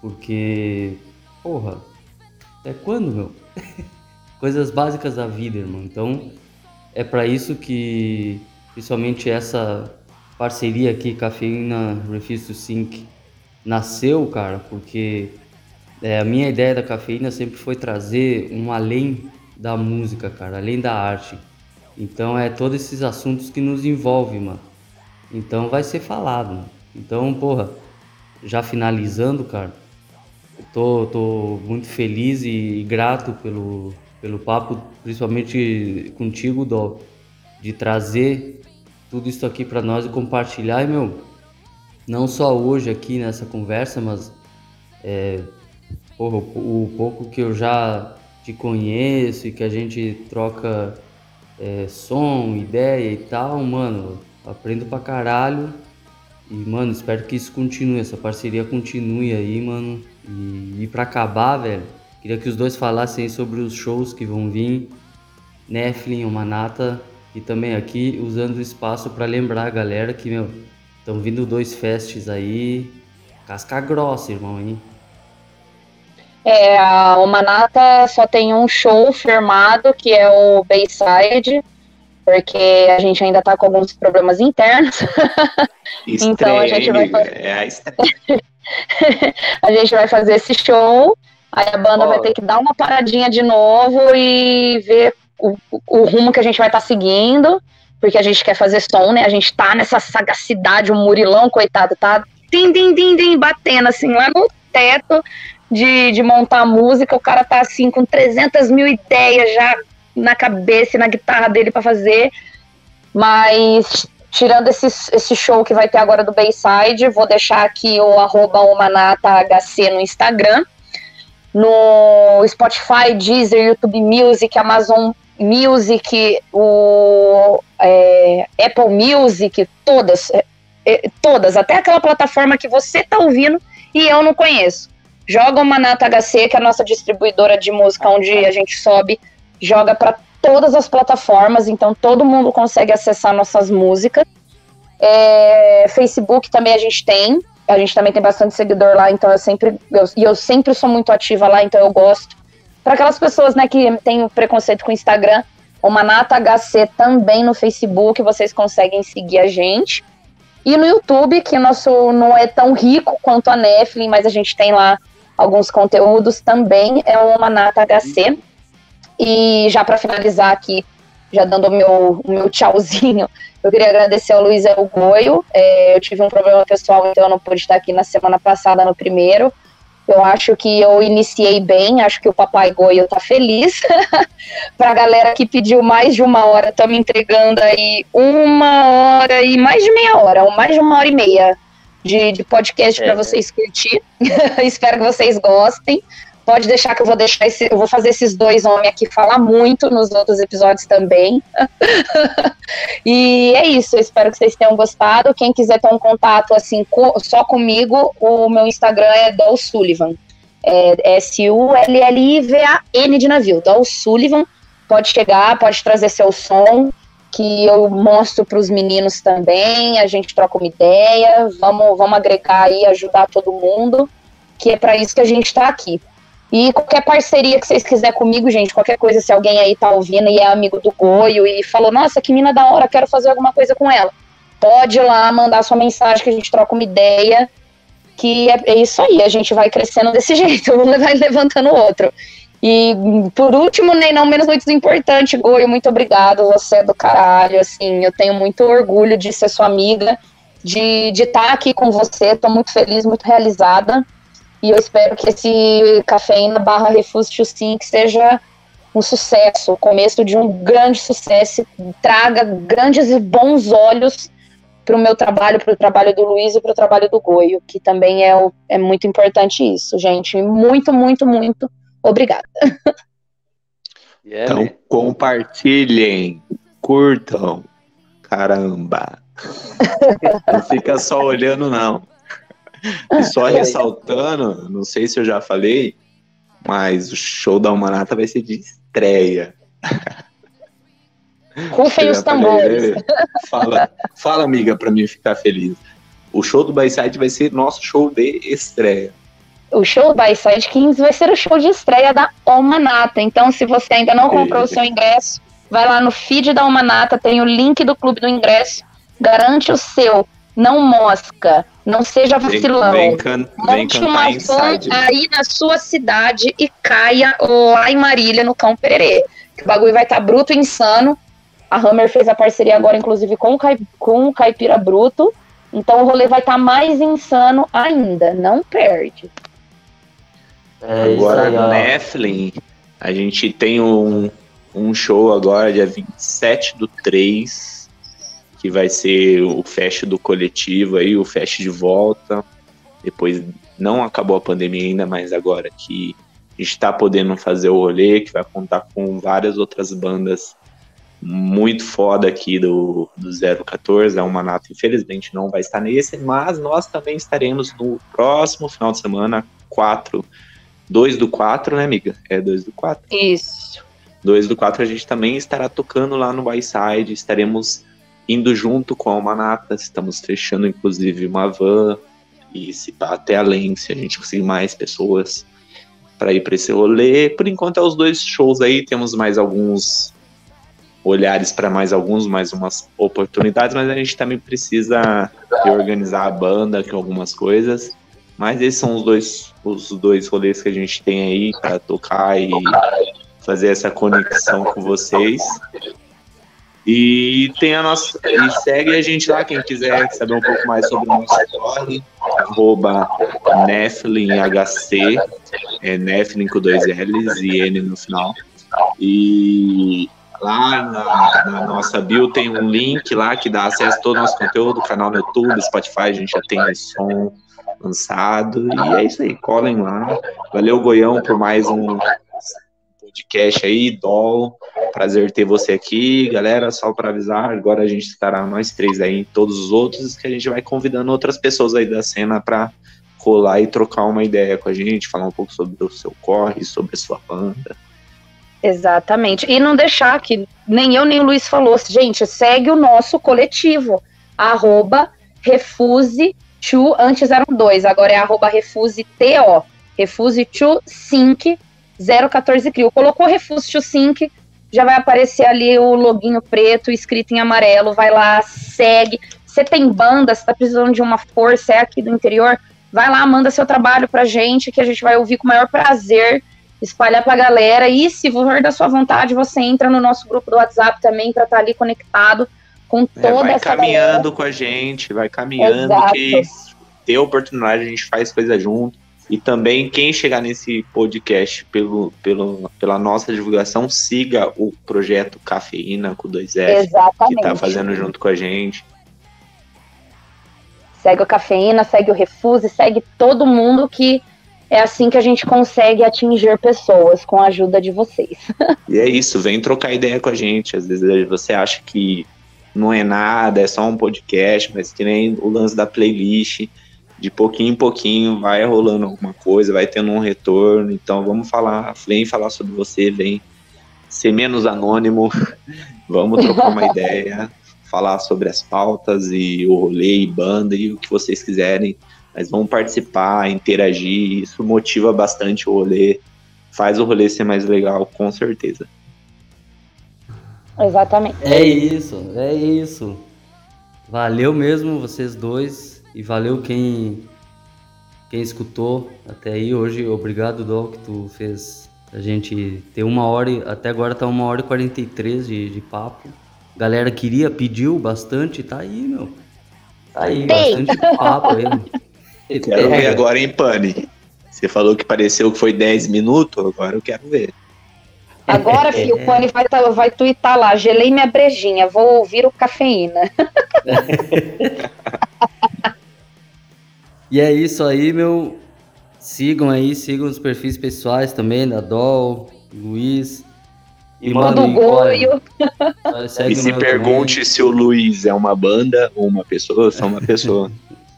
Porque, porra, é quando, meu? Coisas básicas da vida, irmão. Então, é para isso que, principalmente essa parceria aqui, Cafeína Refuse to Sync, nasceu, cara, porque é, a minha ideia da cafeína sempre foi trazer um além da música, cara, além da arte. Então é todos esses assuntos que nos envolvem, mano. Então vai ser falado. Mano. Então, porra, já finalizando, cara, Tô, tô muito feliz e grato pelo, pelo papo, principalmente contigo, Dó. de trazer tudo isso aqui para nós e compartilhar. E, meu, não só hoje aqui nessa conversa, mas é, porra, o, o, pouco que eu já te conheço e que a gente troca é, som, ideia e tal, mano, aprendo pra caralho. E, mano, espero que isso continue, essa parceria continue aí, mano. E, e pra acabar, velho, queria que os dois falassem sobre os shows que vão vir. Neflin, o Manata, e também aqui usando o espaço para lembrar a galera que, meu, estão vindo dois festes aí. Casca grossa, irmão, hein? É, a Manata só tem um show firmado, que é o Bayside, porque a gente ainda tá com alguns problemas internos. então a gente vai fazer... É a... a gente vai fazer esse show, aí a banda oh. vai ter que dar uma paradinha de novo e ver o, o rumo que a gente vai estar tá seguindo, porque a gente quer fazer som, né? A gente tá nessa sagacidade, o Murilão, coitado, tá din, din, din, din, batendo assim lá no teto de, de montar música, o cara tá assim com 300 mil ideias já na cabeça e na guitarra dele para fazer, mas tirando esse, esse show que vai ter agora do Bayside, vou deixar aqui o arroba HC no Instagram, no Spotify, Deezer, YouTube Music, Amazon Music, o é, Apple Music, todas, é, é, todas, até aquela plataforma que você tá ouvindo e eu não conheço. Joga o Manata HC, que é a nossa distribuidora de música, onde a gente sobe, joga para todas as plataformas, então todo mundo consegue acessar nossas músicas. É, Facebook também a gente tem, a gente também tem bastante seguidor lá, então eu sempre, eu, e eu sempre sou muito ativa lá, então eu gosto para aquelas pessoas né, que têm preconceito com o Instagram, o Manata HC também no Facebook, vocês conseguem seguir a gente. E no YouTube, que nosso não é tão rico quanto a Netflix, mas a gente tem lá alguns conteúdos também, é o Manata HC. E já para finalizar aqui, já dando o meu, o meu tchauzinho, eu queria agradecer ao Luiz Elgoio. É, eu tive um problema pessoal, então eu não pude estar aqui na semana passada no primeiro. Eu acho que eu iniciei bem, acho que o Papai Goio tá feliz. Para a galera que pediu mais de uma hora, estamos entregando aí uma hora e mais de meia hora, ou mais de uma hora e meia de, de podcast é. para vocês curtir. Espero que vocês gostem. Pode deixar que eu vou deixar esse, eu vou fazer esses dois homens aqui falar muito nos outros episódios também. e é isso, eu espero que vocês tenham gostado. Quem quiser ter um contato assim só comigo, o meu Instagram é Dol Sullivan. É S-U-L-L-I-V-A-N de navio. Dol Sullivan. Pode chegar, pode trazer seu som, que eu mostro para os meninos também. A gente troca uma ideia, vamos, vamos agregar aí, ajudar todo mundo, que é para isso que a gente está aqui. E qualquer parceria que vocês quiserem comigo, gente, qualquer coisa, se alguém aí tá ouvindo e é amigo do Goio e falou, nossa, que mina da hora, quero fazer alguma coisa com ela. Pode ir lá mandar sua mensagem que a gente troca uma ideia. Que é, é isso aí, a gente vai crescendo desse jeito, um vai levantando o outro. E por último, nem não menos muito importante, Goio, muito obrigado, você é do caralho, assim, eu tenho muito orgulho de ser sua amiga, de estar tá aqui com você, tô muito feliz, muito realizada. E eu espero que esse cafeína barra Refúgio Sim seja um sucesso, o começo de um grande sucesso, traga grandes e bons olhos para o meu trabalho, para o trabalho do Luiz e para o trabalho do Goio, que também é, o, é muito importante isso, gente. Muito, muito, muito obrigada. Yeah, então, compartilhem, curtam, caramba. Não fica só olhando, não. E só ressaltando, não sei se eu já falei, mas o show da Humanata vai ser de estreia. Rufem os tambores. Fala, fala, amiga, para mim ficar feliz. O show do Byside vai ser nosso show de estreia. O show do Byside Kings vai ser o show de estreia da Omanata. Então, se você ainda não comprou o seu ingresso, vai lá no feed da Omanata, tem o link do clube do ingresso, garante o seu não mosca, não seja vacilão. Vem, vem, Monte uma van aí na sua cidade e caia lá em Marília, no Cão Pererê. O bagulho vai estar tá bruto e insano. A Hammer fez a parceria agora, inclusive, com o, Caip, com o Caipira Bruto. Então o rolê vai estar tá mais insano ainda. Não perde. É agora, no Nephilim, a gente tem um, um show agora, dia 27 do 3, que vai ser o fest do coletivo aí, o fest de volta. Depois não acabou a pandemia ainda, mas agora que está podendo fazer o rolê, que vai contar com várias outras bandas muito foda aqui do, do 014. É uma nata, infelizmente, não vai estar nesse, mas nós também estaremos no próximo final de semana, 4. 2 do 4, né, amiga? É 2 do 4. Isso. 2 do 4 a gente também estará tocando lá no Y-Side. Estaremos indo junto com a Manata. Estamos fechando, inclusive, uma van. E se até além, se a gente conseguir mais pessoas para ir para esse rolê. Por enquanto é os dois shows aí. Temos mais alguns olhares para mais alguns, mais umas oportunidades, mas a gente também precisa reorganizar a banda com algumas coisas. Mas esses são os dois, os dois rolês que a gente tem aí para tocar e fazer essa conexão com vocês. E tem a nossa. E segue a gente lá, quem quiser saber um pouco mais sobre o nosso blog, arroba NeflinHC, é Neflin com dois L's e N no final. E Lá na, na, nossa bio tem um link lá que dá acesso a todo o nosso conteúdo, canal no YouTube, Spotify, a gente já tem som lançado. E é isso aí, colhem lá. Valeu, Goião, por mais um podcast aí, Dol. Prazer ter você aqui, galera. Só para avisar, agora a gente estará nós três aí em todos os outros, que a gente vai convidando outras pessoas aí da cena para colar e trocar uma ideia com a gente, falar um pouco sobre o seu corre, sobre a sua banda. Exatamente. E não deixar que nem eu nem o Luiz falou, gente, segue o nosso coletivo, arroba refuse to, antes eram dois, agora é arroba refuse to, refuse to sync 014 crio. Colocou refuse to sync, já vai aparecer ali o loginho preto escrito em amarelo, vai lá, segue. Você tem banda, você tá precisando de uma força, é aqui do interior, vai lá, manda seu trabalho pra gente, que a gente vai ouvir com o maior prazer espalhar para a galera. E se for da sua vontade, você entra no nosso grupo do WhatsApp também para estar tá ali conectado com toda é, vai essa caminhando galera. com a gente, vai caminhando Exato. que ter oportunidade a gente faz coisa junto. E também quem chegar nesse podcast pelo, pelo, pela nossa divulgação, siga o projeto Cafeína com 2F, Exatamente. que está fazendo junto com a gente. Segue o Cafeína, segue o Refuse, segue todo mundo que é assim que a gente consegue atingir pessoas com a ajuda de vocês. e é isso, vem trocar ideia com a gente. Às vezes você acha que não é nada, é só um podcast, mas que nem o lance da playlist, de pouquinho em pouquinho vai rolando alguma coisa, vai tendo um retorno. Então vamos falar, vem falar sobre você, vem ser menos anônimo, vamos trocar uma ideia, falar sobre as pautas e o rolê e banda e o que vocês quiserem mas vão participar, interagir, isso motiva bastante o rolê, faz o rolê ser mais legal, com certeza. Exatamente. É isso, é isso. Valeu mesmo vocês dois e valeu quem quem escutou até aí hoje. Obrigado, Dol, que tu fez a gente ter uma hora, até agora tá uma hora e 43 de, de papo. Galera queria, pediu bastante, tá aí, meu. Tá aí, Tem. bastante papo aí. Eu quero ver agora em Pane. Você falou que pareceu que foi 10 minutos, agora eu quero ver. Agora, filho, o Pane vai, tá, vai twittar lá, gelei minha brejinha, vou ouvir o cafeína. e é isso aí, meu. Sigam aí, sigam os perfis pessoais também, da Dol, Luiz. E manda o goio. E se pergunte também. se o Luiz é uma banda ou uma pessoa, ou só uma pessoa.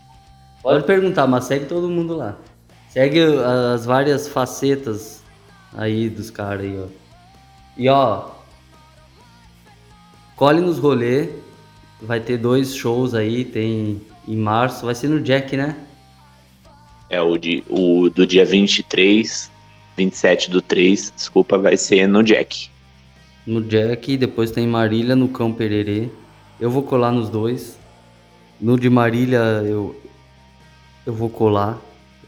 Pode perguntar, mas segue todo mundo lá. Segue as várias facetas aí dos caras aí, ó. E ó, colhe nos rolê. Vai ter dois shows aí, tem em março, vai ser no Jack, né? É, o, de, o do dia 23, 27 do 3, desculpa, vai ser no Jack. No Jack, depois tem Marília no Cão Pererê. Eu vou colar nos dois. No de Marília eu, eu vou colar.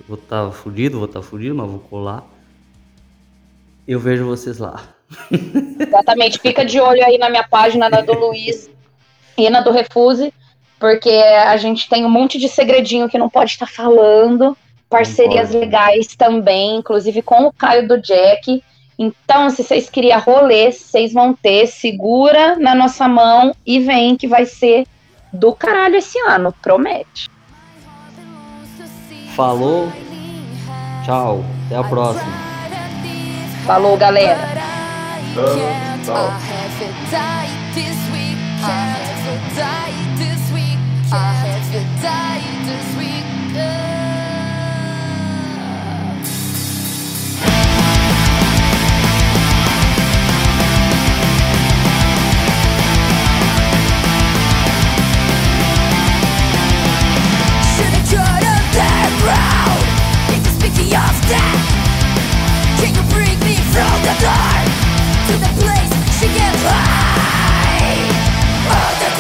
Eu vou estar tá fudido, vou estar tá fudido, mas vou colar. Eu vejo vocês lá. Exatamente. Fica de olho aí na minha página, na do Luiz e na do Refuse, porque a gente tem um monte de segredinho que não pode estar tá falando. Parcerias legais também, inclusive com o Caio do Jack. Então, se vocês queriam rolê, vocês vão ter, segura na nossa mão e vem que vai ser do caralho esse ano, promete. Falou. Tchau. Até a próxima. Falou, galera. Tchau.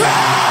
ground